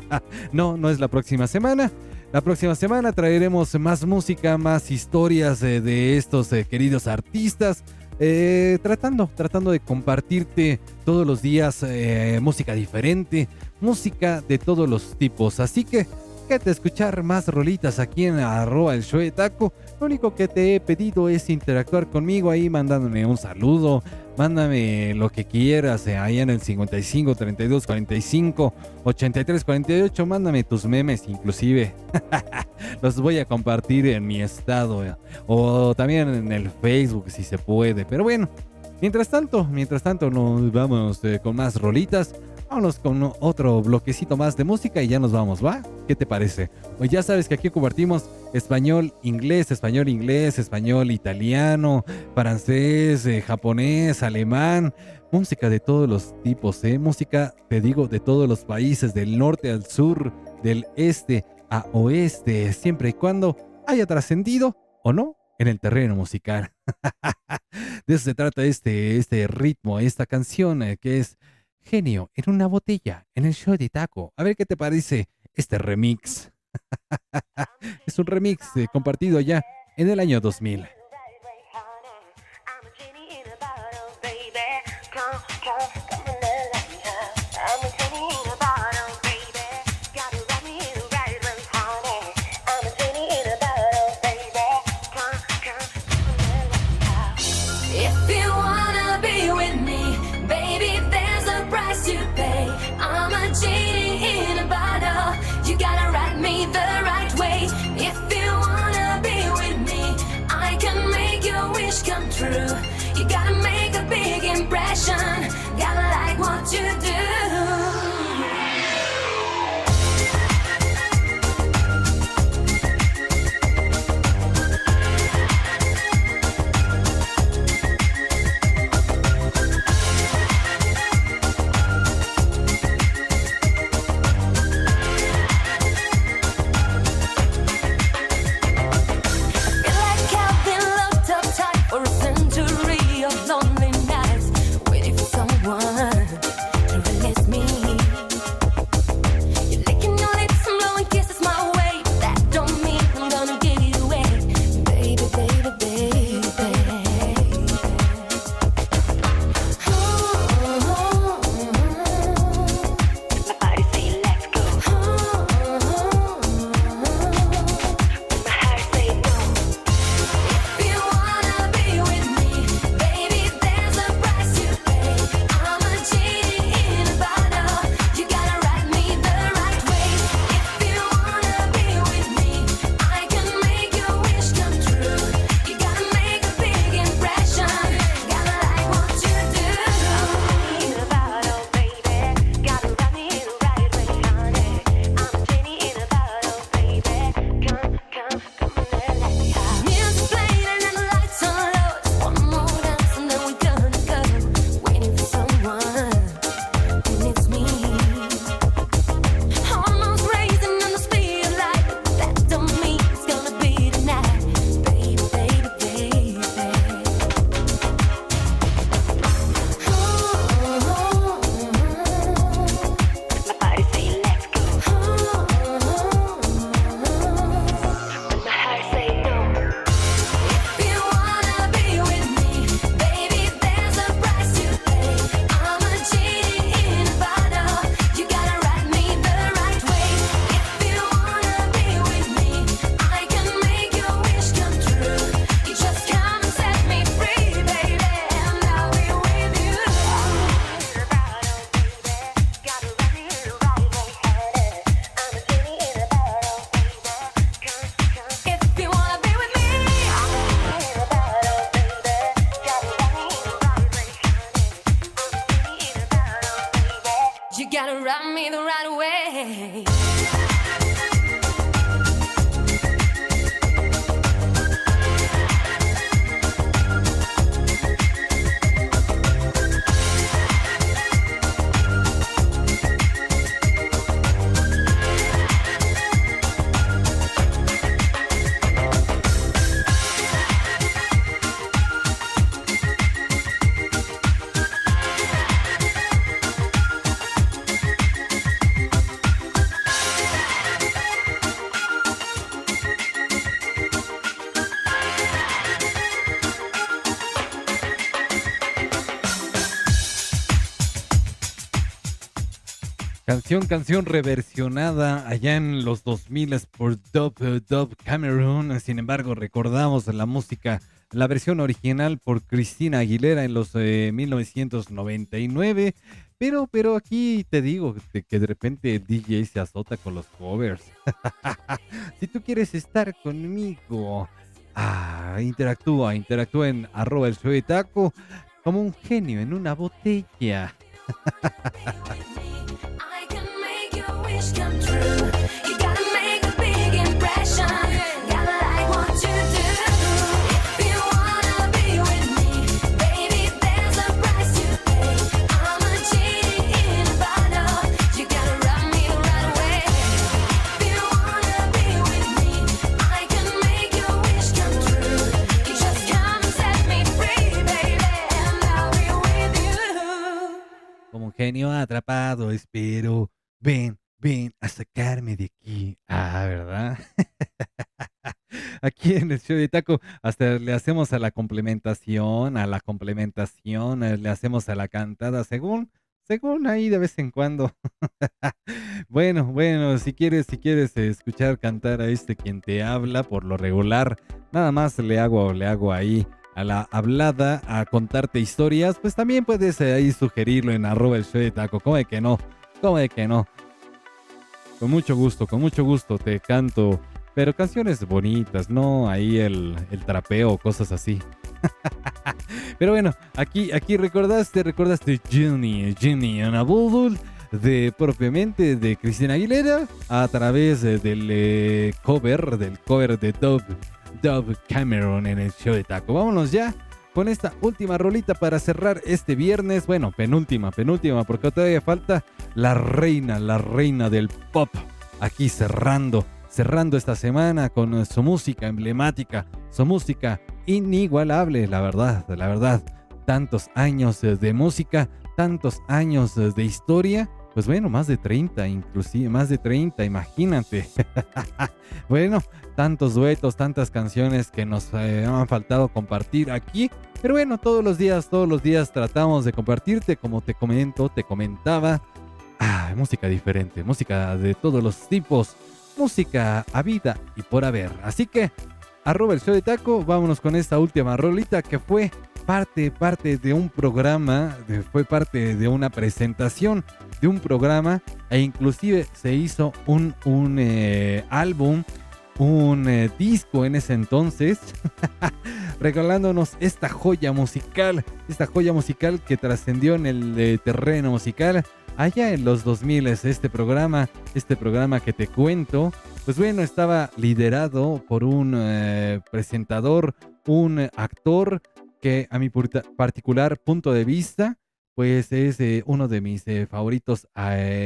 *laughs* no, no es la próxima semana. La próxima semana traeremos más música, más historias eh, de estos eh, queridos artistas. eh, tratando, tratando de compartirte todos los días eh, música diferente, música de todos los tipos. Así que quédate a escuchar más rolitas aquí en arroba el show de taco. Lo único que te he pedido es interactuar conmigo ahí mandándome un saludo, mándame lo que quieras eh, ahí en el 55 32 45 83 48, mándame tus memes inclusive. *laughs* Los voy a compartir en mi estado eh, o también en el Facebook si se puede. Pero bueno, mientras tanto, mientras tanto nos vamos eh, con más rolitas. Vámonos con otro bloquecito más de música y ya nos vamos, ¿va? ¿Qué te parece? Pues ya sabes que aquí compartimos español, inglés, español, inglés, español, italiano, francés, eh, japonés, alemán, música de todos los tipos, ¿eh? Música, te digo, de todos los países, del norte al sur, del este a oeste, siempre y cuando haya trascendido o no en el terreno musical. *laughs* de eso se trata este, este ritmo, esta canción, eh, que es Genio en una botella en el show de Taco. A ver qué te parece este remix. *laughs* es un remix eh, compartido ya en el año 2000. canción, reversionada allá en los 2000 por Dub Dub Cameron. Sin embargo, recordamos la música, la versión original por Cristina Aguilera en los eh, 1999. Pero, pero aquí te digo que de repente DJ se azota con los covers. *laughs* si tú quieres estar conmigo, ah, interactúa, interactúa en arroba el taco como un genio en una botella. *laughs* atrapado, espero. Ven, ven a sacarme de aquí. Ah, ¿verdad? *laughs* Aquí en el show de taco hasta le hacemos a la complementación, a la complementación, eh, le hacemos a la cantada, según, según ahí de vez en cuando. *laughs* Bueno, bueno, si quieres, si quieres escuchar cantar a este quien te habla, por lo regular, nada más le hago, le hago ahí a la hablada, a contarte historias, pues también puedes eh, ahí sugerirlo en arroba el show de taco. ¿Cómo de que no? ¿Cómo de que no? Con mucho gusto, con mucho gusto te canto, pero canciones bonitas, no ahí el, el trapeo, cosas así. *laughs* Pero bueno, aquí, aquí recordaste, recordaste Jenny, Jenny and a Bulbul de propiamente de Cristina Aguilera a través del eh, cover, del cover de Dove Cameron en el show de Taco. Vámonos ya con esta última rolita para cerrar este viernes. Bueno, penúltima, penúltima, porque todavía falta la reina, la reina del pop. Aquí cerrando, cerrando esta semana con su música emblemática, su música inigualable, la verdad, la verdad. Tantos años de música, tantos años de historia. Pues bueno, más de 30, inclusive más de 30, imagínate. *laughs* bueno, tantos duetos, tantas canciones que nos eh, han faltado compartir aquí. Pero bueno, todos los días, todos los días tratamos de compartirte, como te comento, te comentaba. Ah, música diferente, música de todos los tipos, música a vida y por haber. Así que, arroba el show de taco, vámonos con esta última rolita que fue parte, parte de un programa, fue parte de una presentación de un programa e inclusive se hizo un, un eh, álbum, un eh, disco en ese entonces, *laughs* regalándonos esta joya musical, esta joya musical que trascendió en el eh, terreno musical allá en los 2000 este programa, este programa que te cuento, pues bueno, estaba liderado por un eh, presentador, un actor que a mi particular punto de vista, pues es eh, uno de mis eh, favoritos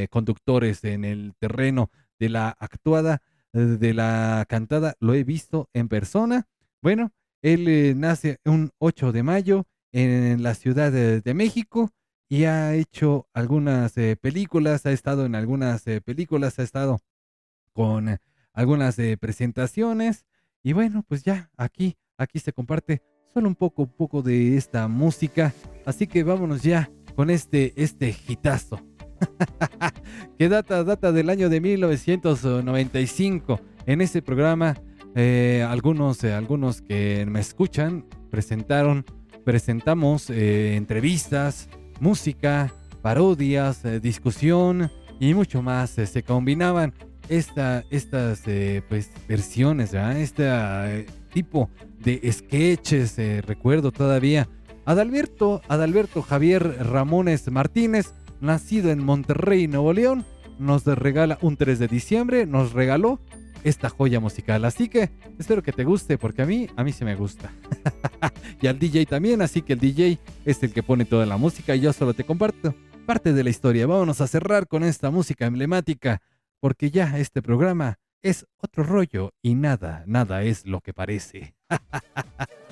conductores en el terreno de la actuada, de la cantada, lo he visto en persona. Bueno, él nace un 8 de mayo en la Ciudad de México y ha hecho algunas eh, películas, ha estado en algunas eh, películas, ha estado con eh, algunas presentaciones y bueno, pues ya aquí, aquí se comparte solo un poco, un poco de esta música, así que vámonos ya con este, este hitazo. *laughs* que data, data del año de 1995. En ese programa, algunos, algunos que me escuchan presentaron, presentamos entrevistas, música, parodias, eh, discusión y mucho más. eh, se combinaban esta, estas eh, pues, versiones, este eh, tipo de sketches, recuerdo todavía. Adalberto, Adalberto Javier Ramones Martínez, nacido en Monterrey, Nuevo León, nos regala un 3 de diciembre, nos regaló esta joya musical. Así que espero que te guste, porque a mí, a mí sí me gusta. *laughs* y al DJ también, así que el DJ es el que pone toda la música y yo solo te comparto parte de la historia. Vámonos a cerrar con esta música emblemática, porque ya este programa es otro rollo y nada, nada es lo que parece. *laughs*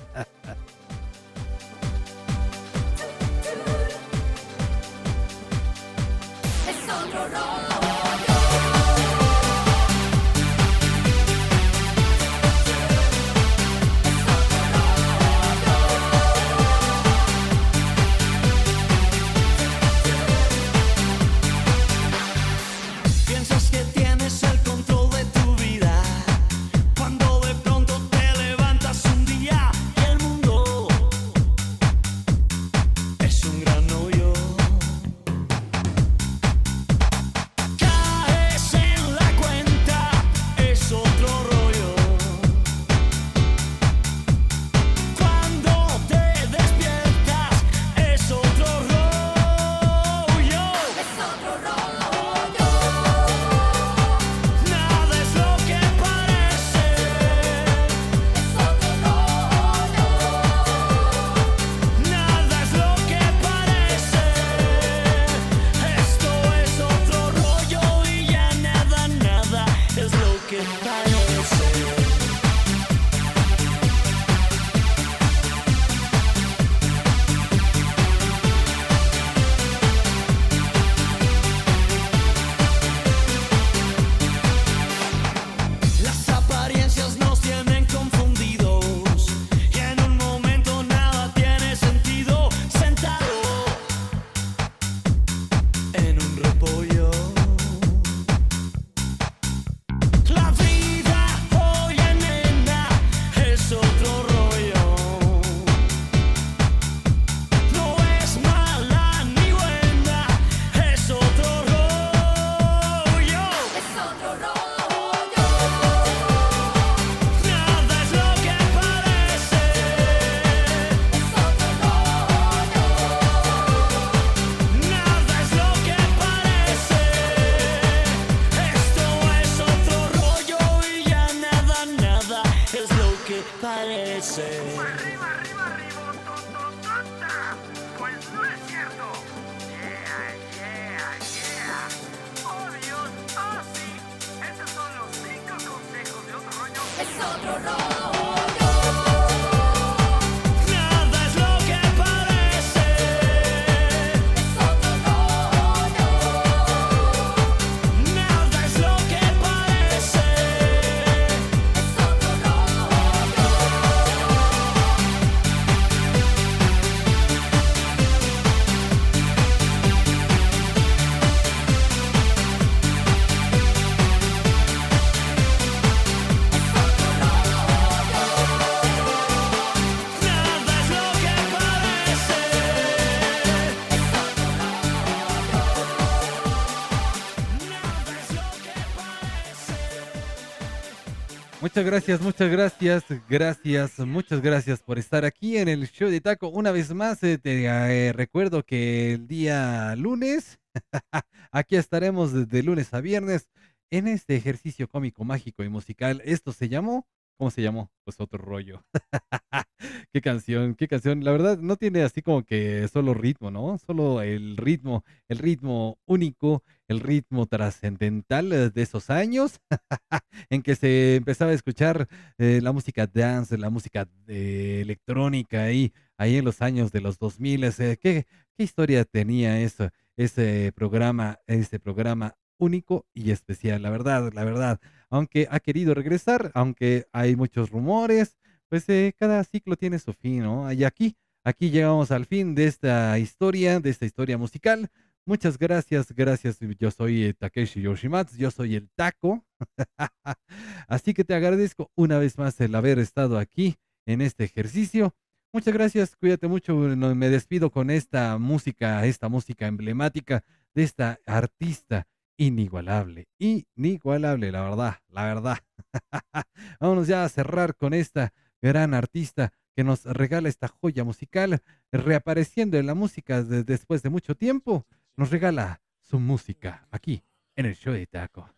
muchas gracias, muchas gracias, gracias, muchas gracias por estar aquí en el show de Taco. Una vez más, eh, te eh, recuerdo que el día lunes, *laughs* aquí estaremos de lunes a viernes en este ejercicio cómico, mágico y musical. Esto se llamó, ¿cómo se llamó? Pues otro rollo. *laughs* qué canción, qué canción. La verdad, no tiene así como que solo ritmo, ¿no? Solo el ritmo, el ritmo único, el ritmo trascendental de esos años *laughs* en que se empezaba a escuchar eh, la música dance, la música eh, electrónica ahí, ahí en los años de los 2000. eh, ¿qué, ¿Qué historia tenía eso, ese programa, ese programa único y especial? La verdad, la verdad, aunque ha querido regresar, aunque hay muchos rumores, pues eh, cada ciclo tiene su fin, ¿no? Y aquí, aquí llegamos al fin de esta historia, de esta historia musical. Muchas gracias, gracias. Yo soy eh, Takeshi Yoshimatsu, yo soy el Taco. *laughs* Así que te agradezco una vez más el haber estado aquí en este ejercicio. Muchas gracias, cuídate mucho. Me despido con esta música, esta música emblemática de esta artista inigualable, inigualable, la verdad, la verdad. *laughs* Vámonos ya a cerrar con esta gran artista que nos regala esta joya musical, reapareciendo en la música de- después de mucho tiempo, nos regala su música aquí en el show de Taco.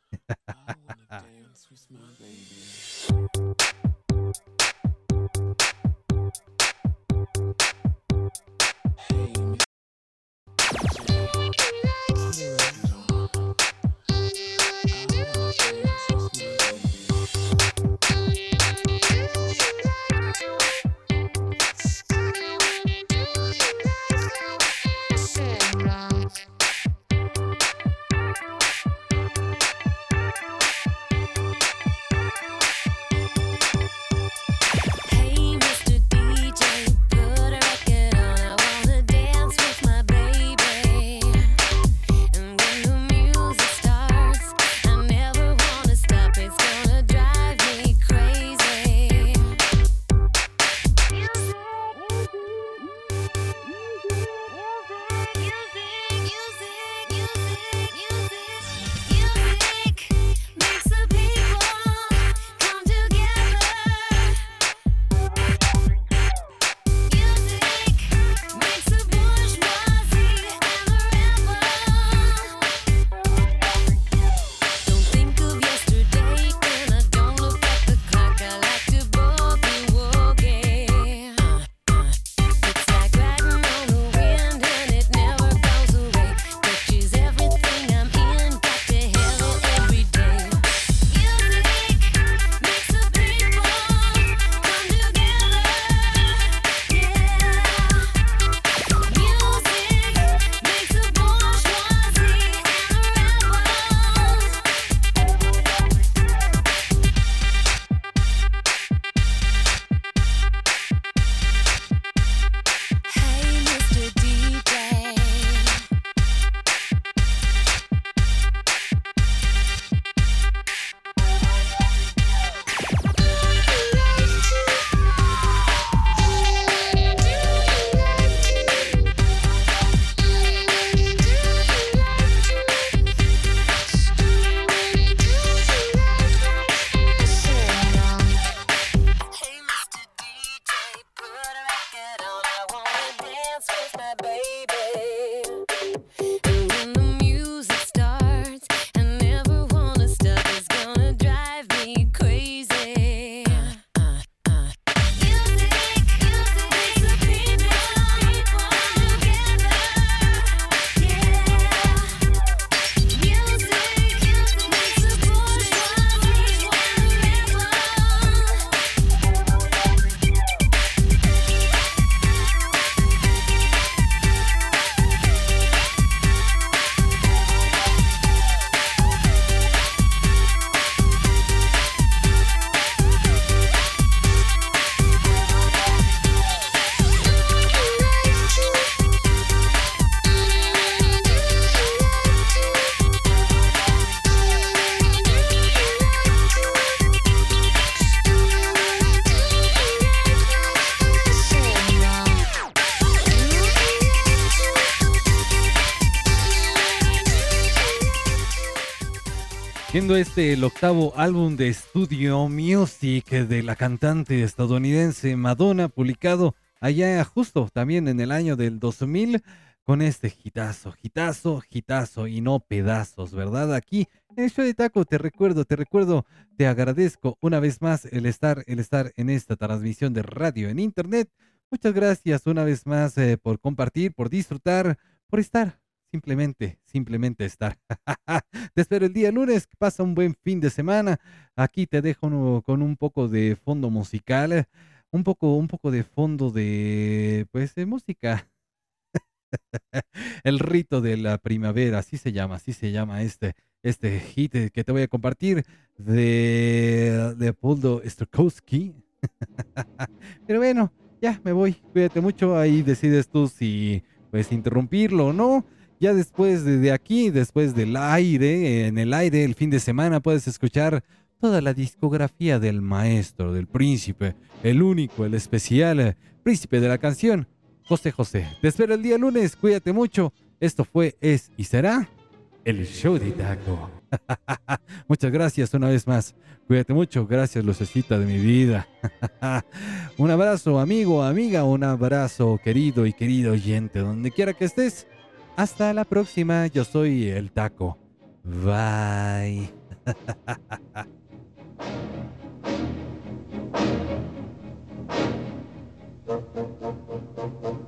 Siendo este el octavo álbum de Studio Music de la cantante estadounidense Madonna, publicado allá justo también en el año del 2000, con este hitazo, hitazo, hitazo y no pedazos, ¿verdad? Aquí en el show de Taco te recuerdo, te recuerdo, te agradezco una vez más el estar, el estar en esta transmisión de radio en internet. Muchas gracias una vez más eh, por compartir, por disfrutar, por estar, simplemente, simplemente estar. *laughs* te espero el día lunes, pasa un buen fin de semana. Aquí te dejo con un poco de fondo musical, un poco, un poco de fondo de, pues, música. *laughs* El rito de la primavera, así se llama, así se llama este, este hit que te voy a compartir de Leopoldo Stokowski. *laughs* Pero bueno, ya me voy, cuídate mucho, ahí decides tú si pues interrumpirlo o no. Ya después de, aquí, después del aire, en el aire, el fin de semana puedes escuchar toda la discografía del maestro, del príncipe, el único, el especial, eh, príncipe de la canción, José José. Te espero el día lunes, cuídate mucho. Esto fue, es y será el show de Taco. *laughs* Muchas gracias una vez más. Cuídate mucho. Gracias, lucecita de mi vida. *laughs* un abrazo, amigo, amiga. Un abrazo, querido y querido oyente, donde quiera que estés. Hasta la próxima, yo soy el taco. Bye. *laughs*